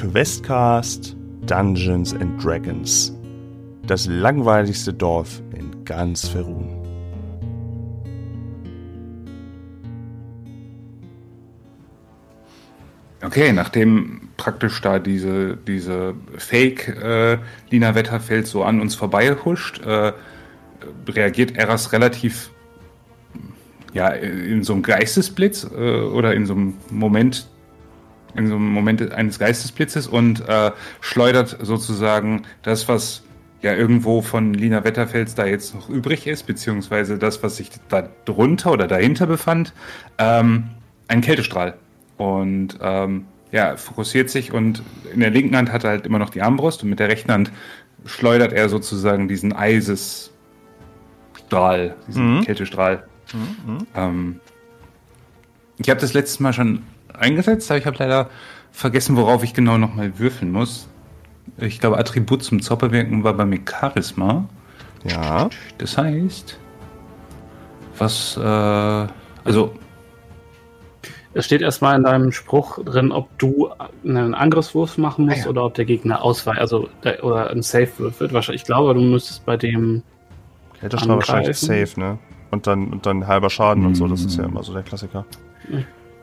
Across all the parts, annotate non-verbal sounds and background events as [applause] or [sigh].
Questcast Dungeons and Dragons. Das langweiligste Dorf in ganz Ferun. Okay, nachdem praktisch da diese, diese Fake äh, Wetterfeld so an uns vorbei huscht, äh, reagiert Eras relativ ja, in so einem Geistesblitz äh, oder in so einem Moment, in so einem Moment eines Geistesblitzes und äh, schleudert sozusagen das, was ja irgendwo von Lina Wetterfels da jetzt noch übrig ist, beziehungsweise das, was sich da drunter oder dahinter befand, ähm, einen Kältestrahl. Und ähm, ja, fokussiert sich und in der linken Hand hat er halt immer noch die Armbrust und mit der rechten Hand schleudert er sozusagen diesen Eisesstrahl, diesen mhm. Kältestrahl. Mhm. Ähm, ich habe das letztes Mal schon eingesetzt, aber ich habe leider vergessen, worauf ich genau nochmal würfeln muss. Ich glaube, Attribut zum Zauberwirken war bei mir Charisma. Ja. Das heißt, was, äh, also es steht erstmal in deinem Spruch drin, ob du einen Angriffswurf machen musst ah, ja. oder ob der Gegner ausweicht, also der, oder ein Safe würfelt. Wahrscheinlich, ich glaube, du müsstest bei dem. Kältestrahl wahrscheinlich safe, ne? Und dann, und dann halber Schaden mhm. und so, das ist ja immer so der Klassiker.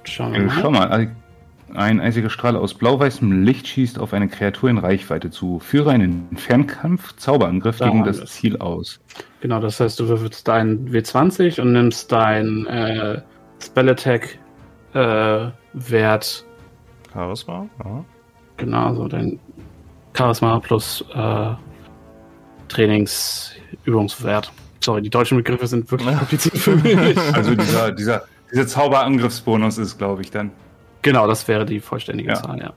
Schauen wir äh, mal. Schau mal, ein einziger Strahl aus blau-weißem Licht schießt auf eine Kreatur in Reichweite zu. Führe einen Fernkampf, Zauberangriff gegen das Ziel aus. Genau, das heißt, du würfelst deinen W20 und nimmst dein äh, Spell Attack äh, Wert. Charisma, ja. Genau, so dein Charisma plus äh, Trainingsübungswert. Sorry, die deutschen Begriffe sind wirklich [laughs] kompliziert für mich. Also dieser, dieser, dieser Zauberangriffsbonus ist, glaube ich, dann. Genau, das wäre die vollständige ja. Zahl, ja.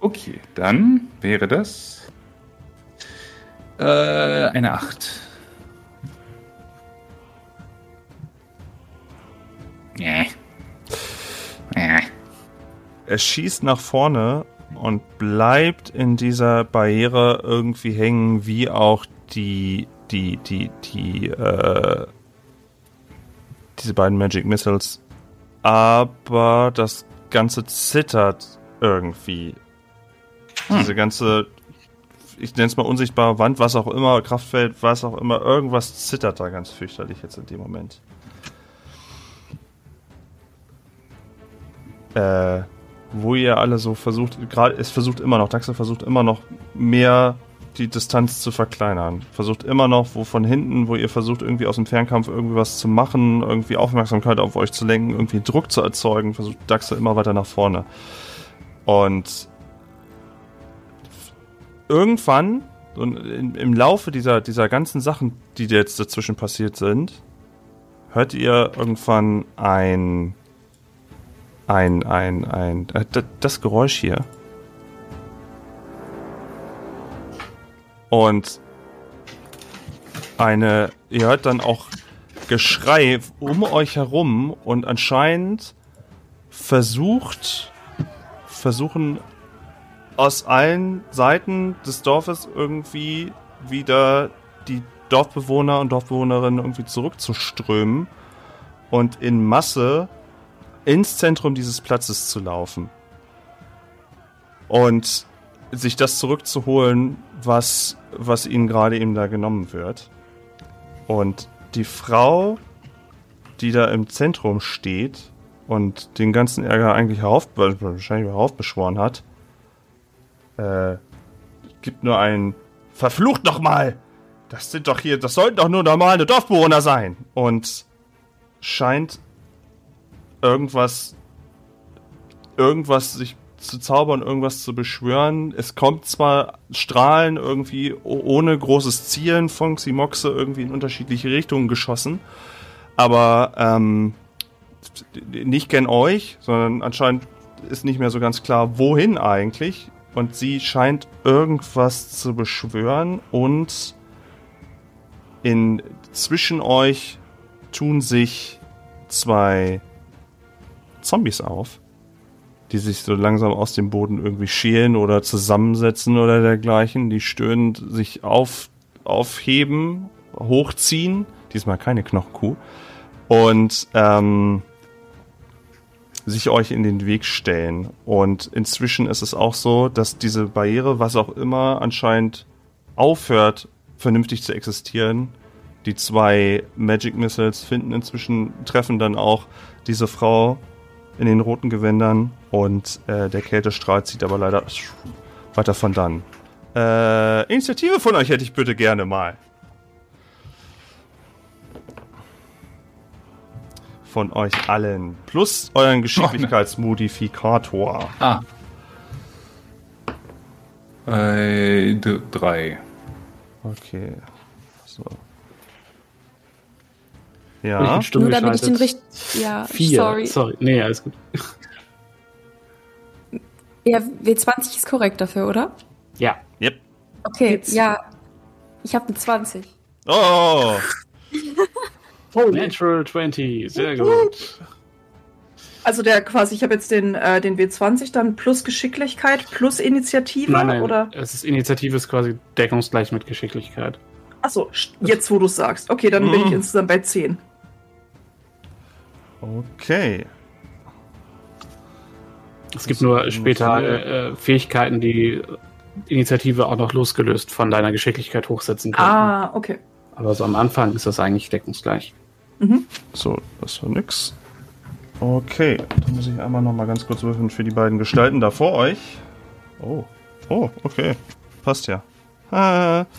Okay, dann wäre das äh, eine 8. Nee. Er schießt nach vorne und bleibt in dieser Barriere irgendwie hängen, wie auch die, die, die, die, äh, diese beiden Magic Missiles. Aber das Ganze zittert irgendwie. Hm. Diese ganze, ich nenne es mal unsichtbare Wand, was auch immer, Kraftfeld, was auch immer, irgendwas zittert da ganz fürchterlich jetzt in dem Moment. äh, wo ihr alle so versucht, gerade es versucht immer noch, Daxel versucht immer noch mehr die Distanz zu verkleinern. Versucht immer noch, wo von hinten, wo ihr versucht, irgendwie aus dem Fernkampf irgendwie was zu machen, irgendwie Aufmerksamkeit auf euch zu lenken, irgendwie Druck zu erzeugen, versucht Daxel immer weiter nach vorne. Und irgendwann, im Laufe dieser, dieser ganzen Sachen, die jetzt dazwischen passiert sind, hört ihr irgendwann ein ein, ein, ein, äh, das Geräusch hier. Und eine, ihr hört dann auch Geschrei um euch herum und anscheinend versucht, versuchen aus allen Seiten des Dorfes irgendwie wieder die Dorfbewohner und Dorfbewohnerinnen irgendwie zurückzuströmen und in Masse ins Zentrum dieses Platzes zu laufen. Und sich das zurückzuholen, was, was ihnen gerade eben da genommen wird. Und die Frau, die da im Zentrum steht und den ganzen Ärger eigentlich herauf, wahrscheinlich heraufbeschworen hat, äh, gibt nur ein Verflucht doch mal! Das sind doch hier, das sollten doch nur normale Dorfbewohner sein! Und scheint irgendwas, irgendwas sich zu zaubern, irgendwas zu beschwören. Es kommt zwar Strahlen irgendwie ohne großes Zielen von Ximoxe irgendwie in unterschiedliche Richtungen geschossen, aber ähm, nicht gern euch, sondern anscheinend ist nicht mehr so ganz klar, wohin eigentlich. Und sie scheint irgendwas zu beschwören und in zwischen euch tun sich zwei Zombies auf, die sich so langsam aus dem Boden irgendwie schälen oder zusammensetzen oder dergleichen, die stöhnend sich auf, aufheben, hochziehen. Diesmal keine Knochenkuh. Und ähm, sich euch in den Weg stellen. Und inzwischen ist es auch so, dass diese Barriere, was auch immer, anscheinend aufhört, vernünftig zu existieren. Die zwei Magic Missiles finden inzwischen, treffen dann auch diese Frau in den roten Gewändern und äh, der Kältestrahl zieht aber leider weiter von dann. Äh, Initiative von euch hätte ich bitte gerne mal. Von euch allen. Plus euren Geschicklichkeitsmodifikator. Ah. Äh, drei. Okay. So. Ja. Stumm Nur damit ich den geschaltet? richtig. Ja, Vier. sorry. Sorry. Nee, alles gut. Ja, W20 ist korrekt dafür, oder? Ja. Yep. Okay, Jetzt- ja. Ich habe eine 20. Oh! [laughs] Natural 20. Sehr gut. Also der quasi, ich habe jetzt den, äh, den W20 dann plus Geschicklichkeit plus Initiative Nein, nein. oder? Es ist Initiative ist quasi deckungsgleich mit Geschicklichkeit. Achso, jetzt wo du es sagst. Okay, dann bin Mhm. ich insgesamt bei 10. Okay. Es gibt nur später äh, äh, Fähigkeiten, die Initiative auch noch losgelöst von deiner Geschicklichkeit hochsetzen können. Ah, okay. Aber so am Anfang ist das eigentlich deckungsgleich. So, das war nix. Okay, dann muss ich einmal noch mal ganz kurz würfeln für die beiden Gestalten da vor euch. Oh, oh, okay. Passt ja. Ah. [laughs]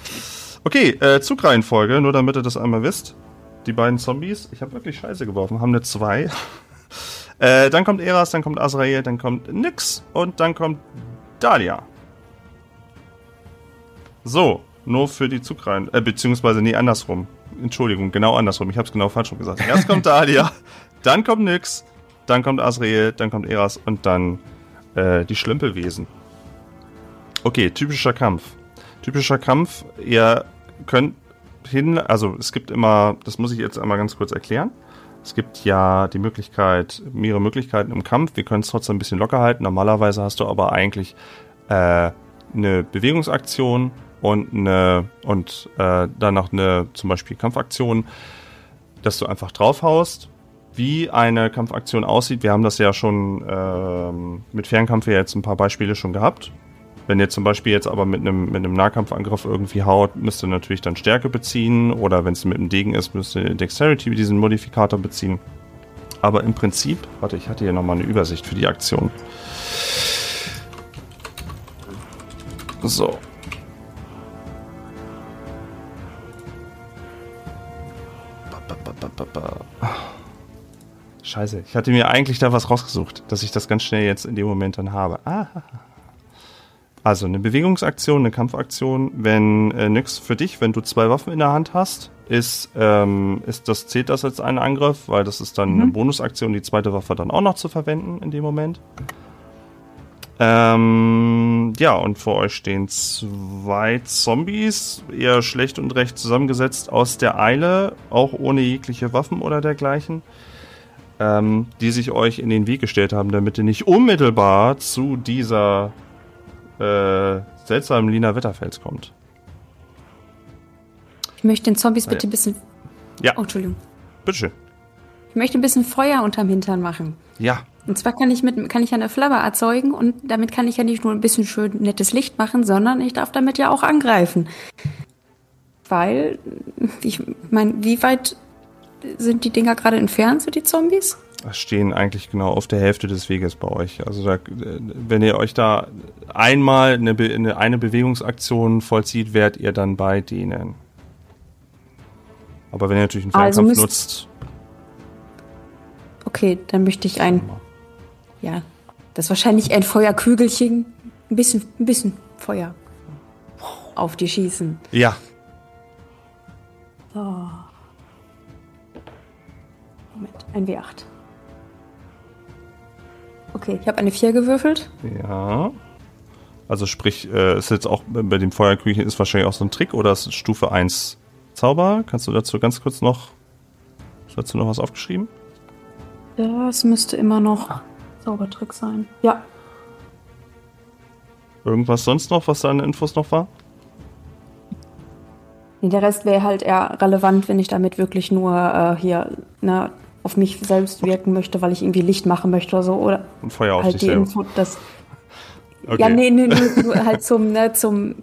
Okay, äh, Zugreihenfolge, nur damit ihr das einmal wisst. Die beiden Zombies, ich habe wirklich Scheiße geworfen, haben eine 2. [laughs] äh, dann kommt Eras, dann kommt Azrael, dann kommt Nix und dann kommt Dahlia. So, nur für die Zugreihen, äh, beziehungsweise nee, andersrum. Entschuldigung, genau andersrum. Ich habe es genau falsch rum gesagt. Erst kommt Dahlia, [laughs] dann kommt Nyx, dann kommt Azrael, dann kommt Eras und dann äh, die Schlümpelwesen. Okay, typischer Kampf. Typischer Kampf, ihr könnt hin, also es gibt immer, das muss ich jetzt einmal ganz kurz erklären. Es gibt ja die Möglichkeit, mehrere Möglichkeiten im Kampf. Wir können es trotzdem ein bisschen locker halten. Normalerweise hast du aber eigentlich äh, eine Bewegungsaktion und eine und äh, dann noch eine zum Beispiel Kampfaktion, dass du einfach draufhaust. Wie eine Kampfaktion aussieht, wir haben das ja schon ähm, mit Fernkampf ja jetzt ein paar Beispiele schon gehabt. Wenn ihr zum Beispiel jetzt aber mit einem, mit einem Nahkampfangriff irgendwie haut, müsst ihr natürlich dann Stärke beziehen oder wenn es mit einem Degen ist, müsst ihr Dexterity diesen Modifikator beziehen. Aber im Prinzip, warte, ich hatte hier nochmal eine Übersicht für die Aktion. So. Scheiße, ich hatte mir eigentlich da was rausgesucht, dass ich das ganz schnell jetzt in dem Moment dann habe. Ah. Also eine Bewegungsaktion, eine Kampfaktion, wenn äh, nix für dich, wenn du zwei Waffen in der Hand hast, ist, ähm, ist das, zählt das als ein Angriff, weil das ist dann eine Bonusaktion, die zweite Waffe dann auch noch zu verwenden in dem Moment. Ähm, ja, und vor euch stehen zwei Zombies, eher schlecht und recht zusammengesetzt aus der Eile, auch ohne jegliche Waffen oder dergleichen, ähm, die sich euch in den Weg gestellt haben, damit ihr nicht unmittelbar zu dieser äh, seltsamen Lina Wetterfels kommt. Ich möchte den Zombies bitte ein bisschen. Ja. Oh, Entschuldigung. Bitteschön. Ich möchte ein bisschen Feuer unterm Hintern machen. Ja. Und zwar kann ich mit kann ich eine Flamme erzeugen und damit kann ich ja nicht nur ein bisschen schön nettes Licht machen, sondern ich darf damit ja auch angreifen. Weil ich meine, wie weit sind die Dinger gerade entfernt, so die Zombies? Stehen eigentlich genau auf der Hälfte des Weges bei euch. Also da, wenn ihr euch da einmal eine, Be eine, Bewegungsaktion vollzieht, werdet ihr dann bei denen. Aber wenn ihr natürlich einen Also Fernkampf müsst- nutzt, Okay, dann möchte ich ein ja, das ist wahrscheinlich ein Feuerkügelchen, ein bisschen ein bisschen Feuer auf die schießen. ja, Moment, ein W8. Okay, ich habe eine 4 gewürfelt. ja. Also sprich, äh, ist jetzt auch bei dem Feuerküchen ist wahrscheinlich auch so ein Trick oder ist Stufe 1 Zauber? Kannst du dazu ganz kurz noch, hast du dazu noch was aufgeschrieben? Das müsste immer noch Zaubertrick sein. Ja. Irgendwas sonst noch, was da an Infos noch war? Nee, der Rest wäre halt eher relevant, wenn ich damit wirklich nur äh, hier ne, auf mich selbst wirken möchte, weil ich irgendwie Licht machen möchte oder so. Oder Und Feuer auf halt dich die selber. Info, dass. [laughs] Okay. Ja, nee, nee, nee, nur halt zum, ne, zum,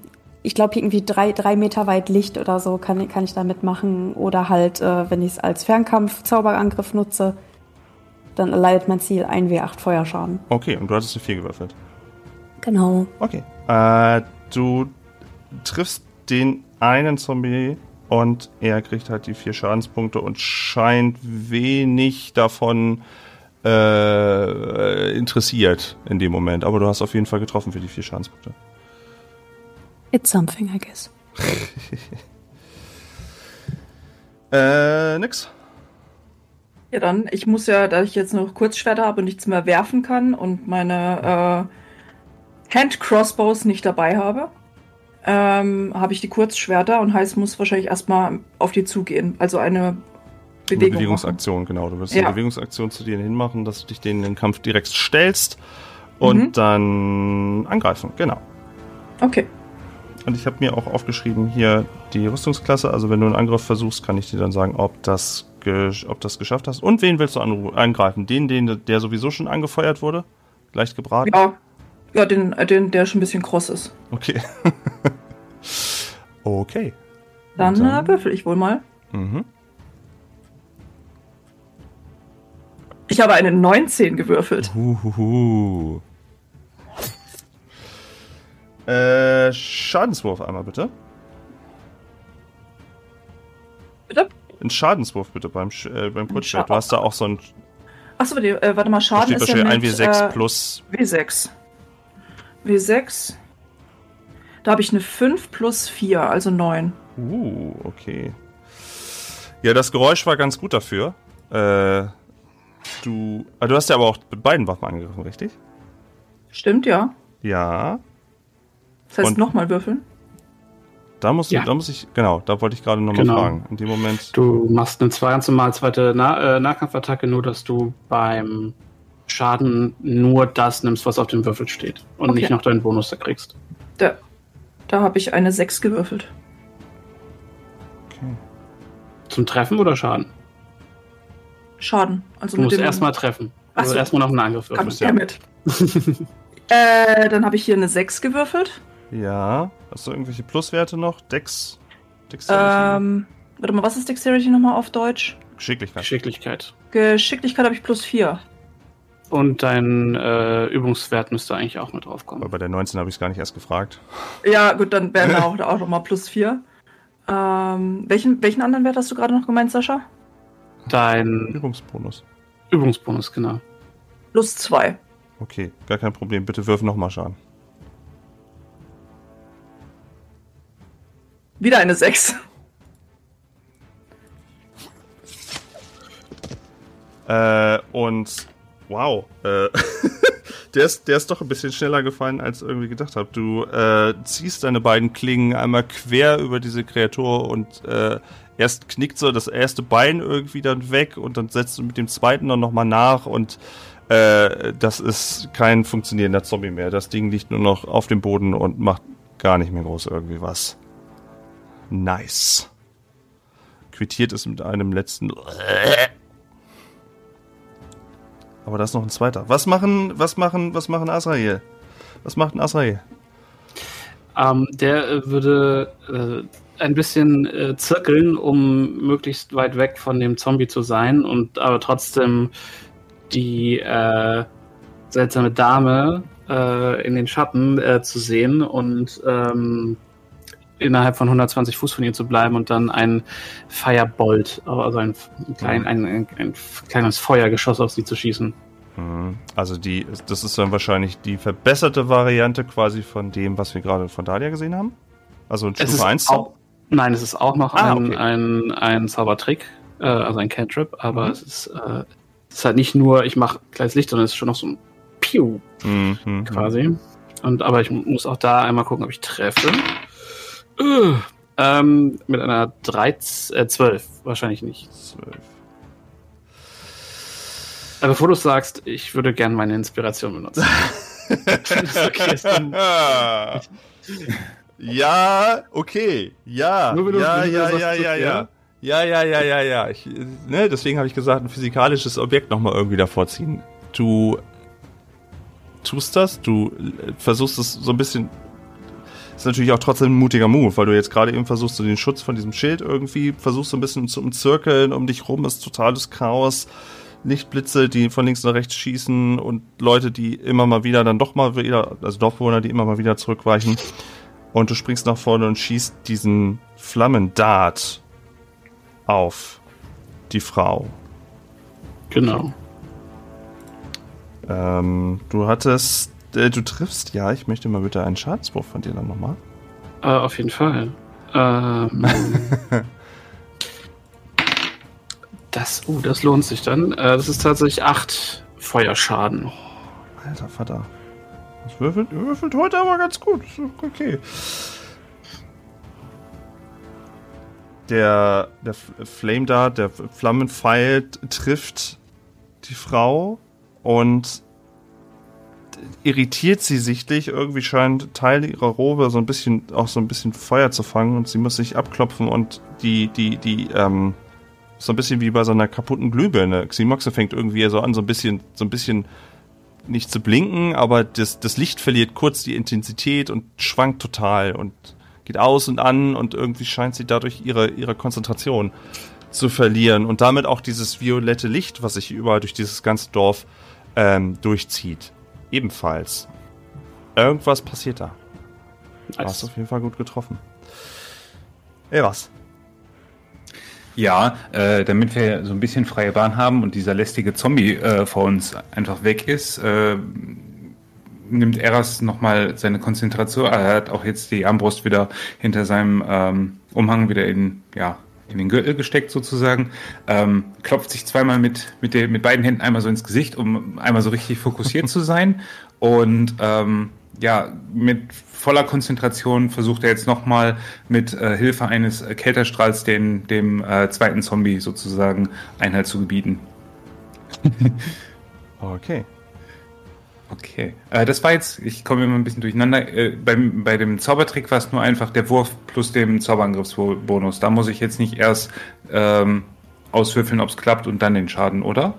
ich glaube irgendwie drei, drei Meter weit Licht oder so kann, kann ich damit machen. Oder halt, äh, wenn ich es als Fernkampf-Zauberangriff nutze, dann erleidet mein Ziel 1w8 Feuerschaden. okay, und du hattest eine 4 gewürfelt. Genau. Okay. Äh, du triffst den einen Zombie und er kriegt halt die vier Schadenspunkte und scheint wenig davon äh, interessiert in dem Moment. Aber du hast auf jeden Fall getroffen für die vier Schadenspunkte. It's something, I guess. [laughs] Äh, nix. Ja, dann, ich muss ja, da ich jetzt noch Kurzschwerter habe und nichts mehr werfen kann und meine äh, Hand-Crossbows nicht dabei habe, ähm, habe ich die Kurzschwerter und heißt, muss wahrscheinlich erstmal auf die zugehen. Also eine Eine Bewegung. machen. Bewegungsaktion, genau. Du wirst Ja. eine Bewegungsaktion zu dir hinmachen, dass du dich denen in den Kampf direkt stellst und Mhm. dann angreifen. Genau. Okay. Und ich habe mir auch aufgeschrieben hier die Rüstungsklasse. Also wenn du einen Angriff versuchst, kann ich dir dann sagen, ob das, ob das geschafft hast. Und wen willst du angreifen? Den, den, der sowieso schon angefeuert wurde? Leicht gebraten? Ja. Ja, den, den, der schon ein bisschen kross ist. Okay. [laughs] okay. Dann, dann- Äh, würfel ich wohl mal. Mhm. Ich habe eine 19 gewürfelt. Huhuhu. Äh, Schadenswurf einmal bitte. Bitte? Ein Schadenswurf bitte beim, Sch äh, beim Kurzschwert. Du hast da auch so ein. Achso, warte, äh, warte mal, Schaden ist ja mit, 1W6 äh, plus. W6. W6. Da habe ich eine 5 plus 4, also 9. Uh, okay. Ja, das Geräusch war ganz gut dafür. Äh, du. Ah, du hast ja aber auch mit beiden Waffen angegriffen, richtig? Stimmt, ja. Ja. Das heißt, nochmal würfeln. Da muss, Ja. da muss ich. Genau, da wollte ich gerade nochmal Genau. fragen. In dem Moment. Du machst eine zwei ganz normal zweite nah äh, Nahkampfattacke, nur dass du beim Schaden nur das nimmst, was auf dem Würfel steht. Und Okay. nicht noch deinen Bonus da kriegst. Da, da habe ich eine 6 gewürfelt. Okay. Zum Treffen oder Schaden? Schaden. Also Du musst erstmal treffen. Ach Also so. erstmal noch einen Angriff würfeln. Goddammit. [laughs] äh, dann habe ich hier eine 6 gewürfelt. Ja. Hast du irgendwelche Pluswerte noch? Dex. Dexterity? Ähm, warte mal, was ist Dexterity nochmal auf Deutsch? Geschicklichkeit. Geschicklichkeit. Geschicklichkeit habe ich plus 4. Und dein äh, Übungswert müsste eigentlich auch mit Aber draufkommen. bei der 19 habe ich es gar nicht erst gefragt. Ja, gut, dann wären da [laughs] auch, auch nochmal plus 4. Ähm, welchen, welchen anderen Wert hast du gerade noch gemeint, Sascha? Dein Übungsbonus. Übungsbonus, genau. Plus 2. Okay, gar kein Problem. Bitte wirf nochmal Schaden. Wieder eine 6. Äh, und wow, äh, [laughs] der, ist, der ist doch ein bisschen schneller gefallen, als irgendwie gedacht habe. Du äh, ziehst deine beiden Klingen einmal quer über diese Kreatur und äh, erst knickt so das erste Bein irgendwie dann weg und dann setzt du mit dem zweiten dann nochmal nach und äh, das ist kein funktionierender Zombie mehr. Das Ding liegt nur noch auf dem Boden und macht gar nicht mehr groß irgendwie was. Nice. Quittiert es mit einem letzten [laughs] aber da ist noch ein zweiter. Was machen, was machen, was machen Azrael? Was macht ein Azrael? Ähm, der äh, würde äh, ein bisschen äh, zirkeln, um möglichst weit weg von dem Zombie zu sein und aber trotzdem die äh, seltsame Dame äh, in den Schatten äh, zu sehen und ähm, innerhalb von 120 Fuß von ihr zu bleiben und dann ein Firebolt, also ein, klein, ein, ein, ein kleines Feuergeschoss auf sie zu schießen. Mhm. Also die, das ist dann wahrscheinlich die verbesserte Variante quasi von dem, was wir gerade von Dalia gesehen haben. Also ein Stufe 1. auch, nein, es ist auch noch Ah, ein, okay. ein, ein Zaubertrick, äh, also ein Cantrip, aber Mhm. es, ist, äh, es ist halt nicht nur, ich mache kleines Licht, sondern es ist schon noch so ein Piu Mhm, mhm. quasi. Und aber ich muss auch da einmal gucken, ob ich treffe. Äh, ähm, mit einer 13, äh, 12, wahrscheinlich nicht. Zwölf. Aber bevor du sagst, ich würde gerne meine Inspiration benutzen. [laughs] Okay ist, dann- [laughs] ja, okay. Ja, Nur wenn du- ja, wenn du ja, ja, okay. ja, ja. Ja, ja, ja, ja, ja. Ich, ne, deswegen habe ich gesagt, ein physikalisches Objekt nochmal irgendwie davor ziehen. Du tust das, du versuchst es so ein bisschen. Ist natürlich auch trotzdem ein mutiger Move, weil du jetzt gerade eben versuchst, so den Schutz von diesem Schild irgendwie versuchst, so ein bisschen zu umzirkeln. Um dich rum ist totales Chaos. Lichtblitze, die von links nach rechts schießen und Leute, die immer mal wieder dann doch mal wieder, also Dorfbewohner, die immer mal wieder zurückweichen. Und du springst nach vorne und schießt diesen Flammendart auf die Frau. Genau. Ähm, du hattest, äh, du triffst, ja, ich möchte mal bitte einen Schadenswurf von dir dann nochmal. Äh, auf jeden Fall. Ähm, [laughs] das, uh, das lohnt sich dann. Äh, das ist tatsächlich 8 Feuerschaden. Alter Vater. Das würfelt, würfelt heute aber ganz gut. Okay. Der, der Flame Dart, der Flammenpfeil trifft die Frau und irritiert sie sichtlich. Irgendwie scheint Teile ihrer Robe so ein bisschen, auch so ein bisschen Feuer zu fangen und sie muss sich abklopfen und die, die, die, ähm, so ein bisschen wie bei so einer kaputten Glühbirne. Ximoxe fängt irgendwie so an, so ein bisschen, so ein bisschen nicht zu blinken, aber das, das Licht verliert kurz die Intensität und schwankt total und geht aus und an und irgendwie scheint sie dadurch ihre, ihre Konzentration zu verlieren und damit auch dieses violette Licht, was sich überall durch dieses ganze Dorf ähm, durchzieht. Ebenfalls. Irgendwas passiert da. Du hast auf jeden Fall gut getroffen. Ey, was? Ja, äh, damit wir so ein bisschen freie Bahn haben und dieser lästige Zombie äh, vor uns einfach weg ist, äh, nimmt Eras nochmal seine Konzentration. Er hat auch jetzt die Armbrust wieder hinter seinem ähm, Umhang wieder in, ja, in den Gürtel gesteckt sozusagen, ähm, klopft sich zweimal mit, mit, der, mit beiden Händen einmal so ins Gesicht, um einmal so richtig fokussiert zu sein [laughs] und ähm, ja, mit voller Konzentration versucht er jetzt nochmal mit äh, Hilfe eines Kälterstrahls den, dem äh, zweiten Zombie sozusagen Einhalt zu gebieten. [laughs] okay. Okay. Äh, das war jetzt, ich komme immer ein bisschen durcheinander. Äh, beim, bei dem Zaubertrick war es nur einfach der Wurf plus dem Zauberangriffsbonus. Da muss ich jetzt nicht erst ähm, auswürfeln, ob es klappt und dann den Schaden, oder?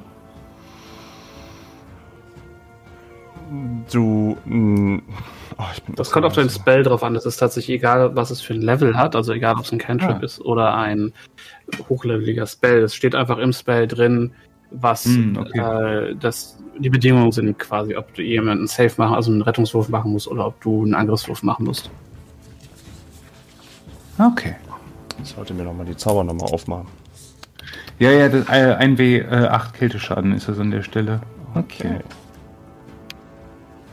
Du. Mh, oh, das kommt auf dein Spell drauf an. Es ist tatsächlich egal, was es für ein Level hat. Also egal, ob es ein Cantrip ah. ist oder ein hochleveliger Spell. Es steht einfach im Spell drin, was mm, okay. äh, das, die Bedingungen sind quasi, ob du jemanden Safe machen, also einen Rettungswurf machen musst oder ob du einen Angriffswurf machen musst. Okay. Ich sollte mir nochmal die Zauber nochmal aufmachen. Ja, ja, das, äh, 1W8 äh, Kälteschaden ist das an der Stelle. Okay. okay.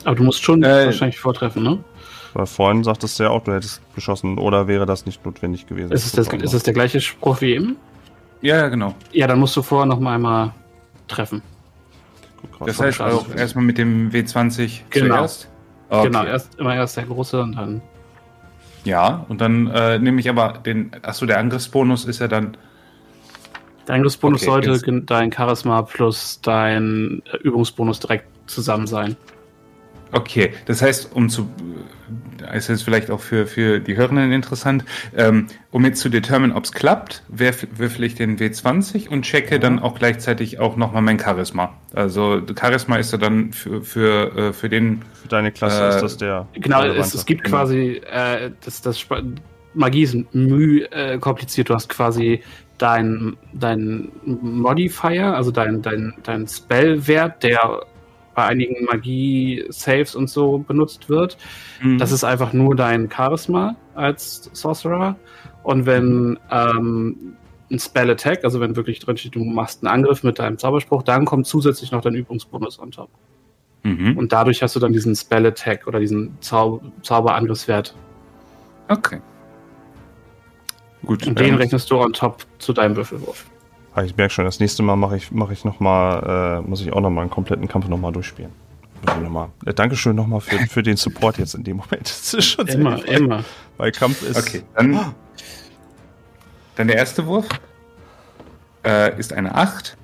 Aber du musst schon äh, wahrscheinlich vortreffen, ne? Weil vorhin sagtest du ja auch, du hättest geschossen, oder wäre das nicht notwendig gewesen? Ist es, das, ist es der gleiche Spruch wie eben? Ja, ja, genau. Ja, dann musst du vorher noch mal einmal treffen. Das heißt auch erstmal mit dem W20 genau. zuerst? Okay. Genau, erst, immer erst der große und dann. Ja, und dann äh, nehme ich aber den. Achso, der Angriffsbonus ist ja dann. Der Angriffsbonus okay, sollte jetzt. dein Charisma plus dein Übungsbonus direkt zusammen sein. Okay, das heißt, um zu, ist jetzt vielleicht auch für, für die Hörenden interessant, ähm, um jetzt zu determinen, ob es klappt, würfel ich den W20 und checke dann auch gleichzeitig auch nochmal mein Charisma. Also Charisma ist ja dann für, für, äh, für den... Für deine Klasse äh, ist das der... Genau, es, es, gibt genau. quasi, äh, das, das Magie ist müh äh, kompliziert, du hast quasi dein, dein Modifier, also dein, dein, dein Spellwert, der bei einigen Magie-Saves und so benutzt wird. Mhm. Das ist einfach nur dein Charisma als Sorcerer. Und wenn ähm, ein Spell Attack, also wenn wirklich drin steht, du machst einen Angriff mit deinem Zauberspruch, dann kommt zusätzlich noch dein Übungsbonus on top. Mhm. Und dadurch hast du dann diesen Spell Attack oder diesen Zau Zauberangriffswert. Okay. Gut. Und den rechnest du on top zu deinem Würfelwurf. Ah, ich merke schon, das nächste Mal mache ich, mach ich noch mal, äh, muss ich auch noch mal einen kompletten Kampf noch mal durchspielen. Noch mal. Äh, Dankeschön noch mal für, für den Support jetzt in dem Moment. [laughs] Das ist schon immer, sehr immer. Weil Kampf ist. Okay, dann, dann der erste Wurf äh, ist eine 8.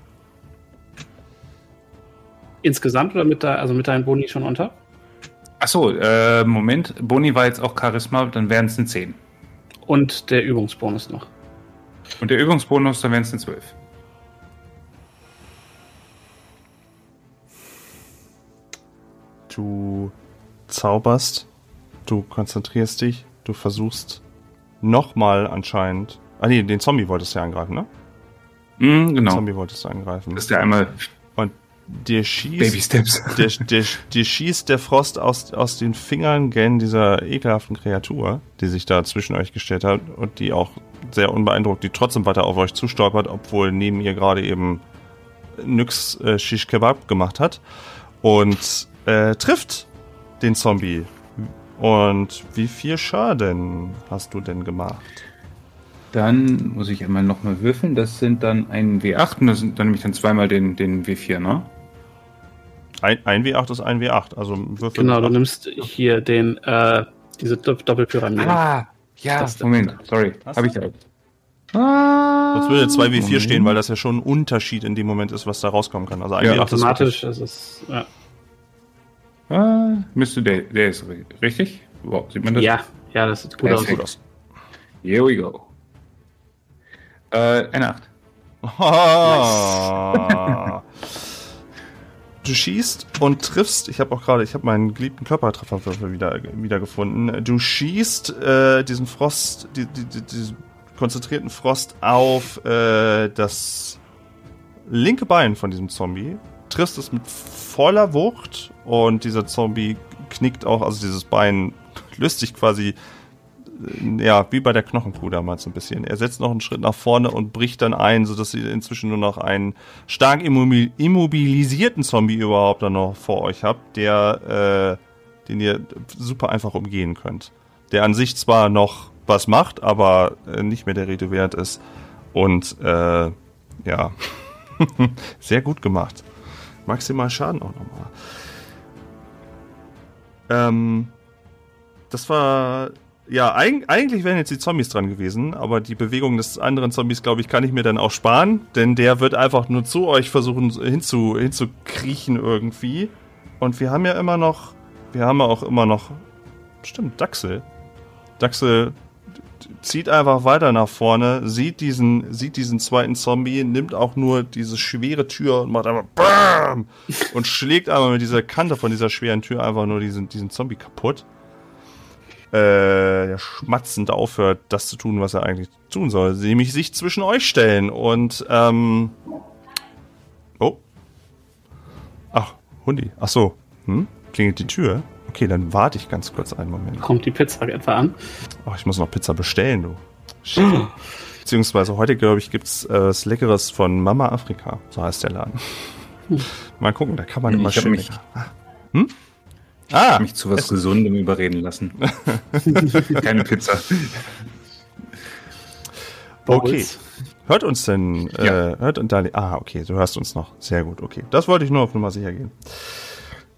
Insgesamt oder mit, da, also mit deinem Boni schon unter? Achso, äh, Moment. Boni war jetzt auch Charisma, dann wären es ein 10. Und der Übungsbonus noch. Und der Übungsbonus, dann wären es eine 12. Du zauberst, du konzentrierst dich, du versuchst nochmal anscheinend. Ah nee, den Zombie wolltest du ja angreifen, ne? Mhm, Den genau. Zombie wolltest du angreifen. Das ist der einmal Und dir schießt, Baby Steps. [laughs] dir, dir, dir schießt der Frost aus, aus den Fingern gen dieser ekelhaften Kreatur, die sich da zwischen euch gestellt hat und die auch sehr unbeeindruckt, die trotzdem weiter auf euch zustolpert, obwohl neben ihr gerade eben Nyx äh, Shish Kebab gemacht hat und äh, trifft den Zombie. Und wie viel Schaden hast du denn gemacht? Dann muss ich einmal nochmal würfeln. Das sind dann ein W8 und das sind dann nämlich dann zweimal den, den W4, ne? Ein, ein W8 ist ein W8, also Würfel. Genau, du nimmst hier den, äh, diese Dopp- Doppelpyramide. Ah, ja, Das- Moment, sorry. Hast Habe ich ja. Sonst würde 2W4 Moment. stehen, weil das ja schon ein Unterschied in dem Moment ist, was da rauskommen kann. Also ein Ja, W8 ist Automatisch ist es, ja. Ah, müsste der, der ist ri- richtig? Wow, sieht man das? Ja, ja, das sieht gut aus. Perfekt. Here we go. Äh, eine 8. Ah. [laughs] Du schießt und triffst. Ich habe auch gerade, ich habe meinen geliebten Körpertrefferwürfel wieder, wieder gefunden. Du schießt äh, diesen Frost, die, die, die, diesen konzentrierten Frost auf äh, das linke Bein von diesem Zombie. Triffst es mit voller Wucht und dieser Zombie knickt auch, also dieses Bein löst sich quasi äh, ja, wie bei der Knochenkuh damals ein bisschen. Er setzt noch einen Schritt nach vorne und bricht dann ein, sodass ihr inzwischen nur noch einen stark immobil immobilisierten Zombie überhaupt dann noch vor euch habt, der, äh, den ihr super einfach umgehen könnt. Der an sich zwar noch was macht, aber äh, nicht mehr der Rede wert ist. Und äh, ja, [laughs] sehr gut gemacht. Maximal Schaden auch nochmal. Ähm, das war ja, eig eigentlich wären jetzt die Zombies dran gewesen, aber die Bewegung des anderen Zombies, glaube ich, kann ich mir dann auch sparen, denn der wird einfach nur zu euch versuchen hinzu, hinzukriechen irgendwie. Und wir haben ja immer noch, wir haben ja auch immer noch, stimmt, Daxel. Daxel zieht einfach weiter nach vorne, sieht diesen, sieht diesen zweiten Zombie, nimmt auch nur diese schwere Tür und macht einfach BAM! und schlägt einmal mit dieser Kante von dieser schweren Tür einfach nur diesen, diesen Zombie kaputt äh, der schmatzend aufhört, das zu tun, was er eigentlich tun soll. Nämlich sich zwischen euch stellen und, ähm. Oh. Ach, Hundi. Ach so. Hm? Klingelt die Tür? Okay, dann warte ich ganz kurz einen Moment. Kommt die Pizza etwa an? Oh, ich muss noch Pizza bestellen, du. Shit. Beziehungsweise heute, glaube ich, gibt's äh, was Leckeres von Mama Afrika. So heißt der Laden. Mal gucken, da kann man Ich immer schön mich- lecker. Ah. Hm? Ah, Mich zu was Gesundem überreden lassen. [laughs] Keine Pizza. okay. Hört uns denn, Ja. äh, hört und da, ah, okay, du hörst uns noch. Sehr gut, okay. Das wollte ich nur auf Nummer sicher gehen.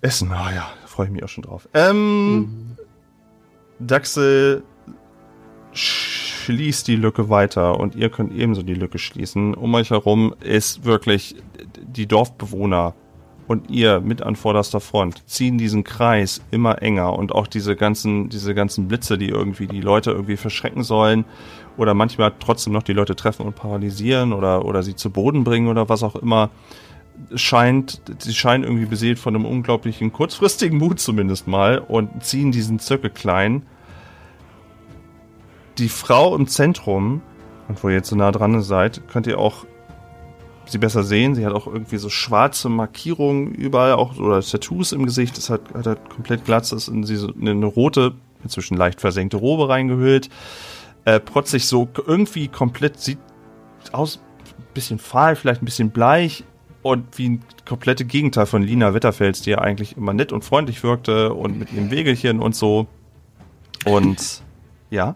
Essen, ah ja, da freue ich mich auch schon drauf. Ähm, Daxel schließt die Lücke weiter und ihr könnt ebenso die Lücke schließen. Um euch herum ist wirklich die Dorfbewohner und ihr mit an vorderster Front ziehen diesen Kreis immer enger und auch diese ganzen, diese ganzen Blitze, die irgendwie die Leute irgendwie verschrecken sollen oder manchmal trotzdem noch die Leute treffen und paralysieren oder, oder sie zu Boden bringen oder was auch immer, scheint, sie scheinen irgendwie beseelt von einem unglaublichen kurzfristigen Mut zumindest mal und ziehen diesen Zirkel klein. Die Frau im Zentrum, und wo ihr jetzt so nah dran seid, könnt ihr auch sie besser sehen. Sie hat auch irgendwie so schwarze Markierungen überall, auch oder Tattoos im Gesicht. Das hat, hat halt komplett Glatz, ist in sie so in eine rote, inzwischen leicht versenkte Robe reingehüllt. Äh, protzig so irgendwie komplett sieht aus, ein bisschen fahl, vielleicht ein bisschen bleich und wie ein komplette Gegenteil von Lina Wetterfels, die ja eigentlich immer nett und freundlich wirkte und mit ihrem Wegelchen und so. Und ja,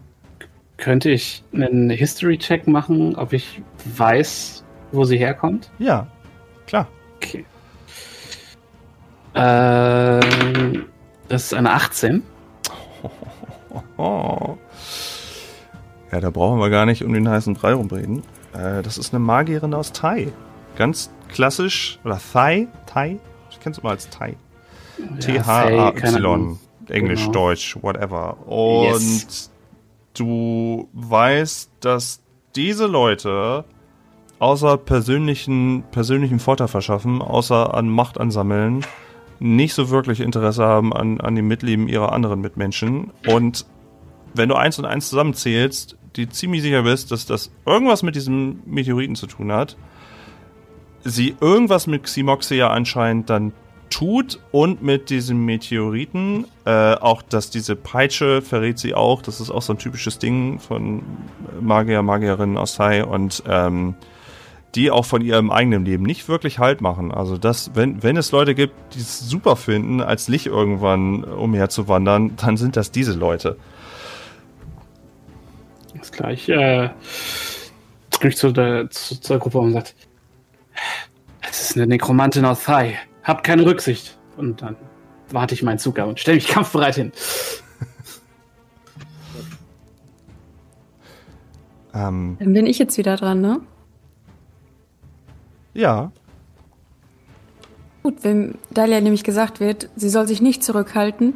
Könnte ich einen History-Check machen, ob ich weiß, wo sie herkommt? ja, klar. Okay. Ähm, das ist eine 18. Oh. [laughs] Ja, da brauchen wir gar nicht um den heißen Brei rumreden. Äh, das ist eine Magierin aus Thai. Ganz klassisch, oder Thai, Thai, ich kenn's immer als Thai. Ja, T-H-A-Y. Englisch, Genau. Deutsch, whatever. Und Yes. du weißt, dass diese Leute außer persönlichen, persönlichen Vorteil verschaffen, außer an Macht ansammeln, nicht so wirklich Interesse haben an, an dem Mitleben ihrer anderen Mitmenschen. Und wenn du eins und eins zusammenzählst, die ziemlich sicher bist, dass das irgendwas mit diesem Meteoriten zu tun hat, sie irgendwas mit Ximoxia anscheinend dann tut und mit diesem Meteoriten, äh, auch dass diese Peitsche verrät sie auch, das ist auch so ein typisches Ding von Magier, Magierinnen aus Thai und ähm, die auch von ihrem eigenen Leben nicht wirklich Halt machen. Also das, wenn, wenn es Leute gibt, die es super finden, als Licht irgendwann umherzuwandern, dann sind das diese Leute. Ist gleich äh, zurück zu der, zu, zur Gruppe und sagt, es ist eine Nekromantin aus Thai. Habt keine Rücksicht. Und dann warte ich meinen Zug ab und stelle mich [laughs] kampfbereit hin. Ähm, Dann bin ich jetzt wieder dran, ne? ja, Gut, wenn Dalia nämlich gesagt wird, sie soll sich nicht zurückhalten,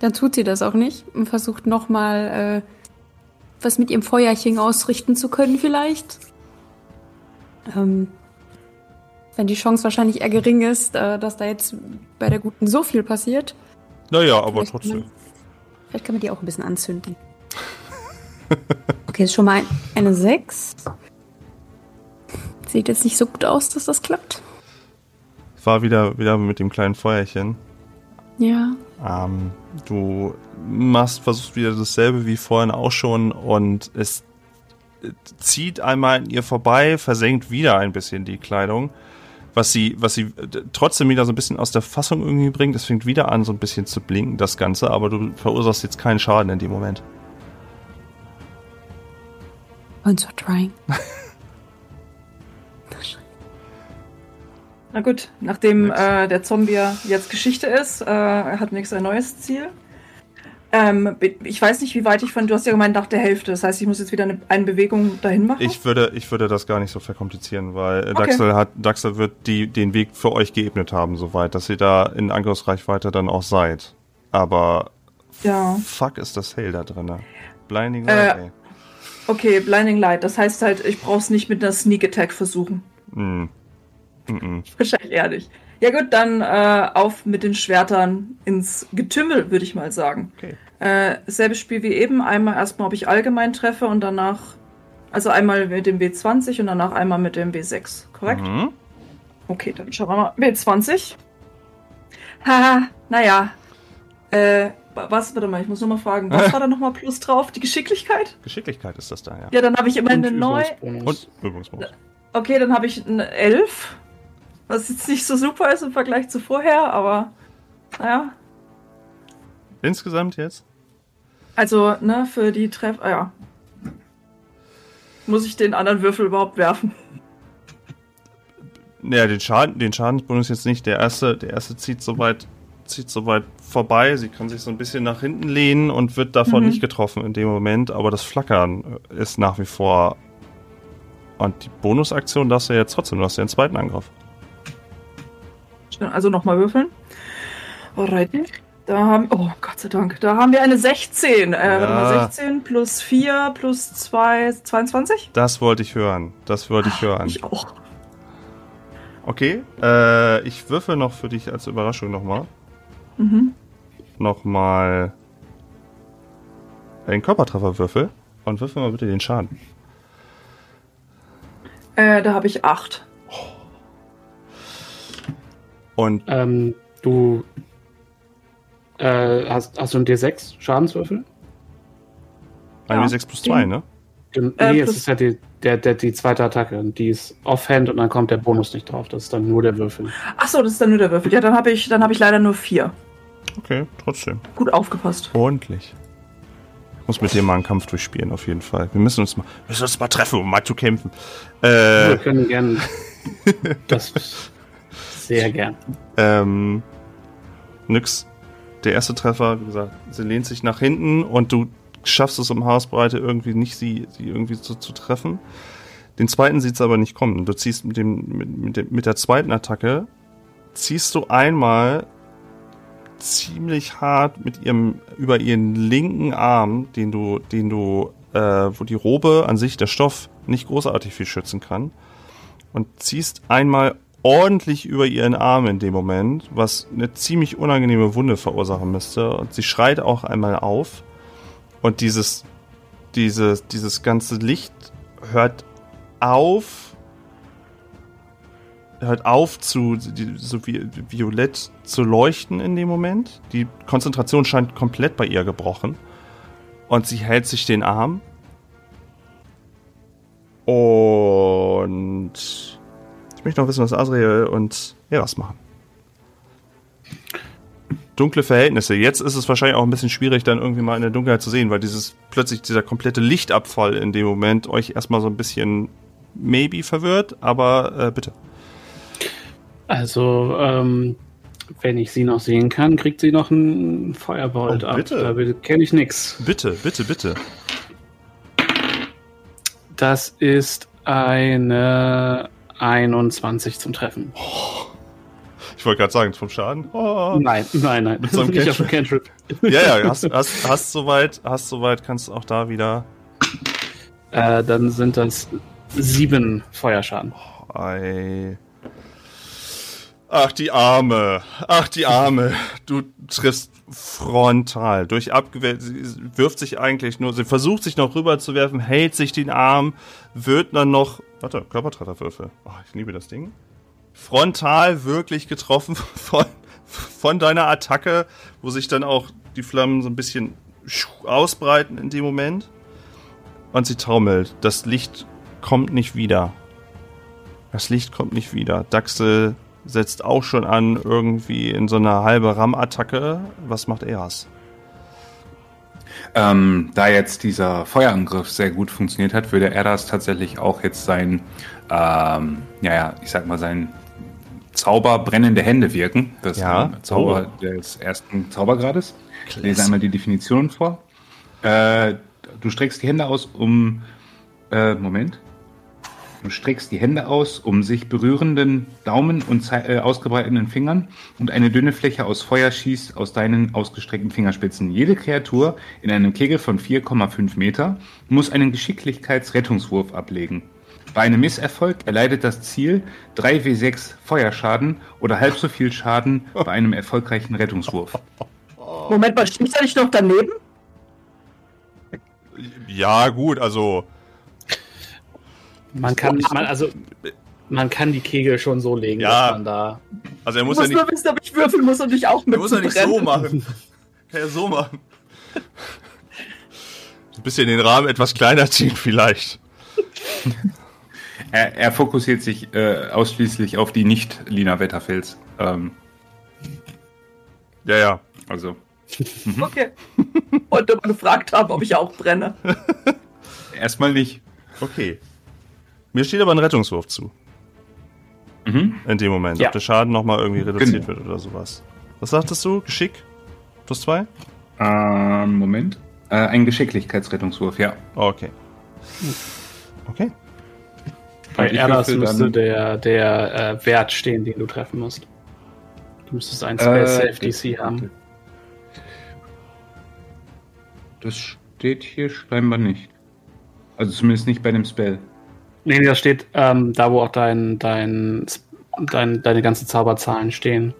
dann tut sie das auch nicht und versucht nochmal äh, was mit ihrem Feuerchen ausrichten zu können vielleicht. Ähm, wenn die Chance wahrscheinlich eher gering ist, äh, dass da jetzt bei der Guten so viel passiert. naja, aber Vielleicht trotzdem. kann man- Vielleicht kann man die auch ein bisschen anzünden. [laughs] Okay, ist schon mal ein, eine 6. Sieht jetzt nicht so gut aus, dass das klappt. War wieder, wieder mit dem kleinen Feuerchen. Ja. Ähm, du machst, versuchst wieder dasselbe wie vorhin auch schon und es zieht einmal an ihr vorbei, versenkt wieder ein bisschen die Kleidung, was sie, was sie äh, trotzdem wieder so ein bisschen aus der Fassung irgendwie bringt. Es fängt wieder an, so ein bisschen zu blinken, das Ganze, aber du verursachst jetzt keinen Schaden in dem Moment. Und so trying. [laughs] Na gut, nachdem äh, der Zombie jetzt Geschichte ist, äh, er hat nächstes ein neues Ziel. Ähm, ich weiß nicht, wie weit ich von, du hast ja gemeint, nach der Hälfte. Das heißt, ich muss jetzt wieder eine, eine Bewegung dahin machen. Ich würde, ich würde das gar nicht so verkomplizieren, weil äh, Okay. Daxel hat, Daxel wird die, den Weg für euch geebnet haben, soweit, dass ihr da in Angriffsreichweite dann auch seid. Aber ja. fuck ist das hell da drinne. Blinding Äh, Light, ey. Okay, Blinding Light. Das heißt halt, ich brauch's nicht mit einer Sneak Attack versuchen. Hm. Mhm. [laughs] Wahrscheinlich eher nicht. Ja gut, dann äh, auf mit den Schwertern ins Getümmel, würde ich mal sagen. Okay. Äh, selbes Spiel wie eben. Einmal erstmal, ob ich allgemein treffe und danach, also einmal mit dem W20 und danach einmal mit dem W6. Korrekt? Mhm. Okay, dann schauen wir mal. W20. Haha, naja. Äh, was, warte mal, ich muss nur mal fragen, was [laughs] war da nochmal plus drauf? Die Geschicklichkeit? Geschicklichkeit ist das da, ja. Ja, dann habe ich immer eine 9. Übungsbonus. Und Übungsbonus. Okay, dann habe ich eine 11. Was jetzt nicht so super ist im Vergleich zu vorher, aber naja. Insgesamt jetzt? Also, ne, für die Treff. Ah, ja. Muss ich den anderen Würfel überhaupt werfen? Naja, den Schaden, den Schadensbonus jetzt nicht. Der erste, der erste zieht soweit, zieht soweit vorbei. Sie kann sich so ein bisschen nach hinten lehnen und wird davon Mhm. nicht getroffen in dem Moment, aber das Flackern ist nach wie vor. Und die Bonusaktion darfst du ja jetzt trotzdem, du hast ja einen zweiten Angriff. Also nochmal würfeln. Alright. Da haben. Oh, Gott sei Dank. Da haben wir eine 16. Äh, warte mal, Ja. 16 plus 4 plus 2, 22? Das wollte ich hören. Das wollte ich hören. Ich auch. Okay, äh, ich würfel noch für dich als Überraschung nochmal. Mhm. Nochmal einen Körpertrefferwürfel und würfel mal bitte den Schaden. Äh, da habe ich 8. Und Ähm, du äh, hast, hast du einen D6 Schadenswürfel? ein Ja, W6 plus 2, ne? Gen- Äh, nee, es ist ja die, der, der, die zweite Attacke. Und die ist offhand und dann kommt der Bonus nicht drauf. Das ist dann nur der Würfel. Achso, das ist dann nur der Würfel. Ja, dann habe ich, dann hab ich leider nur 4. Okay, trotzdem. Gut aufgepasst. Ordentlich. Ich muss mit dir mal einen Kampf durchspielen, auf jeden Fall. Wir müssen uns mal, wir müssen uns mal treffen, um mal zu kämpfen. Wir Äh, können gern. [laughs] das sehr gern. ähm, nix. Der erste Treffer, wie gesagt, sie lehnt sich nach hinten und du schaffst es um Hausbreite irgendwie nicht, sie, sie irgendwie zu, zu treffen. Den zweiten sieht's aber nicht kommen. Du ziehst mit dem, mit, mit, dem, mit der zweiten Attacke, ziehst du einmal ziemlich hart mit ihrem, über ihren linken Arm, den du, den du äh, wo die Robe an sich, der Stoff, nicht großartig viel schützen kann. Und ziehst einmal ordentlich über ihren Arm in dem Moment, was eine ziemlich unangenehme Wunde verursachen müsste. Und sie schreit auch einmal auf. Und dieses, dieses, dieses ganze Licht hört auf, hört auf zu, so wie violett zu leuchten in dem Moment. Die Konzentration scheint komplett bei ihr gebrochen. Und sie hält sich den Arm. Und ich möchte noch wissen, was Asriel und Eras machen. Dunkle Verhältnisse. Jetzt ist es wahrscheinlich auch ein bisschen schwierig, dann irgendwie mal in der Dunkelheit zu sehen, weil dieses plötzlich dieser komplette Lichtabfall in dem Moment euch erstmal so ein bisschen maybe verwirrt, aber äh, bitte. Also, ähm, wenn ich sie noch sehen kann, kriegt sie noch einen Feuerbolt Oh, ab. bitte. Da kenne ich nix. Bitte, bitte, bitte. Das ist eine 21 zum Treffen. Ich wollte gerade sagen, vom Schaden. Oh. Nein, nein, nein. Mit so einem Nicht auf dem Cantrip. Ja, ja, hast, hast, hast soweit, hast soweit, kannst auch da wieder. Äh, dann sind das sieben Feuerschaden. Ei. Ach, die Arme. Ach, die Arme. Du triffst frontal. Durch Abgewehr, sie wirft sich eigentlich nur, sie versucht sich noch rüber zu werfen, hält sich den Arm, wird dann noch, warte, Körpertrefferwürfel. Oh, ich liebe das Ding. Frontal wirklich getroffen [laughs] von, von deiner Attacke, wo sich dann auch die Flammen so ein bisschen ausbreiten in dem Moment. Und sie taumelt. Das Licht kommt nicht wieder. Das Licht kommt nicht wieder. Daxel setzt auch schon an, irgendwie in so einer halbe Ram-Attacke. Was macht Eras? Ähm, da jetzt dieser Feuerangriff sehr gut funktioniert hat, würde er das tatsächlich auch jetzt sein, ähm, ja, ja, ich sag mal, sein Zauber brennende Hände wirken. Das Ja. Zauber Oh. des ersten Zaubergrades. Ich lese einmal die Definition vor. Äh, du streckst die Hände aus, um. Äh, Moment. Du streckst die Hände aus, um sich berührenden Daumen und äh, ausgebreiteten Fingern und eine dünne Fläche aus Feuer schießt aus deinen ausgestreckten Fingerspitzen. Jede Kreatur in einem Kegel von 4,5 Meter muss einen Geschicklichkeitsrettungswurf ablegen. Bei einem Misserfolg erleidet das Ziel 3w6 Feuerschaden oder halb so viel Schaden bei einem erfolgreichen Rettungswurf. Moment mal, steht da nicht noch daneben? Ja, gut, also. Man kann, man, also, man kann die Kegel schon so legen, Ja. dass man da. Also er Du muss musst ja nicht, nur wissen, ob ich würfeln muss und dich auch mit er muss ja nicht so machen. Kann ja so machen. Ein bisschen den Rahmen etwas kleiner ziehen, vielleicht. Er, er fokussiert sich äh, ausschließlich auf die nicht-Lina Wetterfels. Ähm, Ja, ja. also [laughs] Okay. Und ob gefragt haben, ob ich auch brenne. [laughs] erstmal nicht. Okay. Mir steht aber ein Rettungswurf zu. Mhm. In dem Moment. Ja. Ob der Schaden nochmal irgendwie reduziert Genau. wird oder sowas. Was sagtest du? Geschick? Plus zwei? Ähm, Moment. Äh, ein Geschicklichkeitsrettungswurf, ja. Okay. Okay. Bei Erdas müsste dann- der, der äh, Wert stehen, den du treffen musst. Du müsstest einen Spell Äh, Safe DC haben. Das steht hier scheinbar nicht. Also zumindest nicht bei dem Spell. Nee, das steht ähm, da, wo auch dein, dein, dein, deine ganzen Zauberzahlen stehen.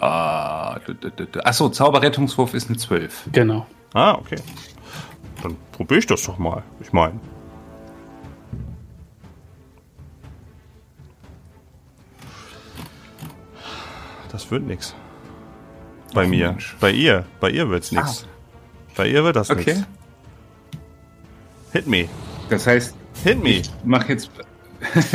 Ah, Achso, Zauberrettungswurf ist eine 12. Genau. Ah, okay. Dann probiere ich das doch mal. Ich meine. Das wird nix. Bei Ach, mir. Mensch. Bei ihr. Bei ihr wird's nix. Bei ihr wird das Okay. nix. Hit me. Das heißt, Hit me. ich mache jetzt [laughs]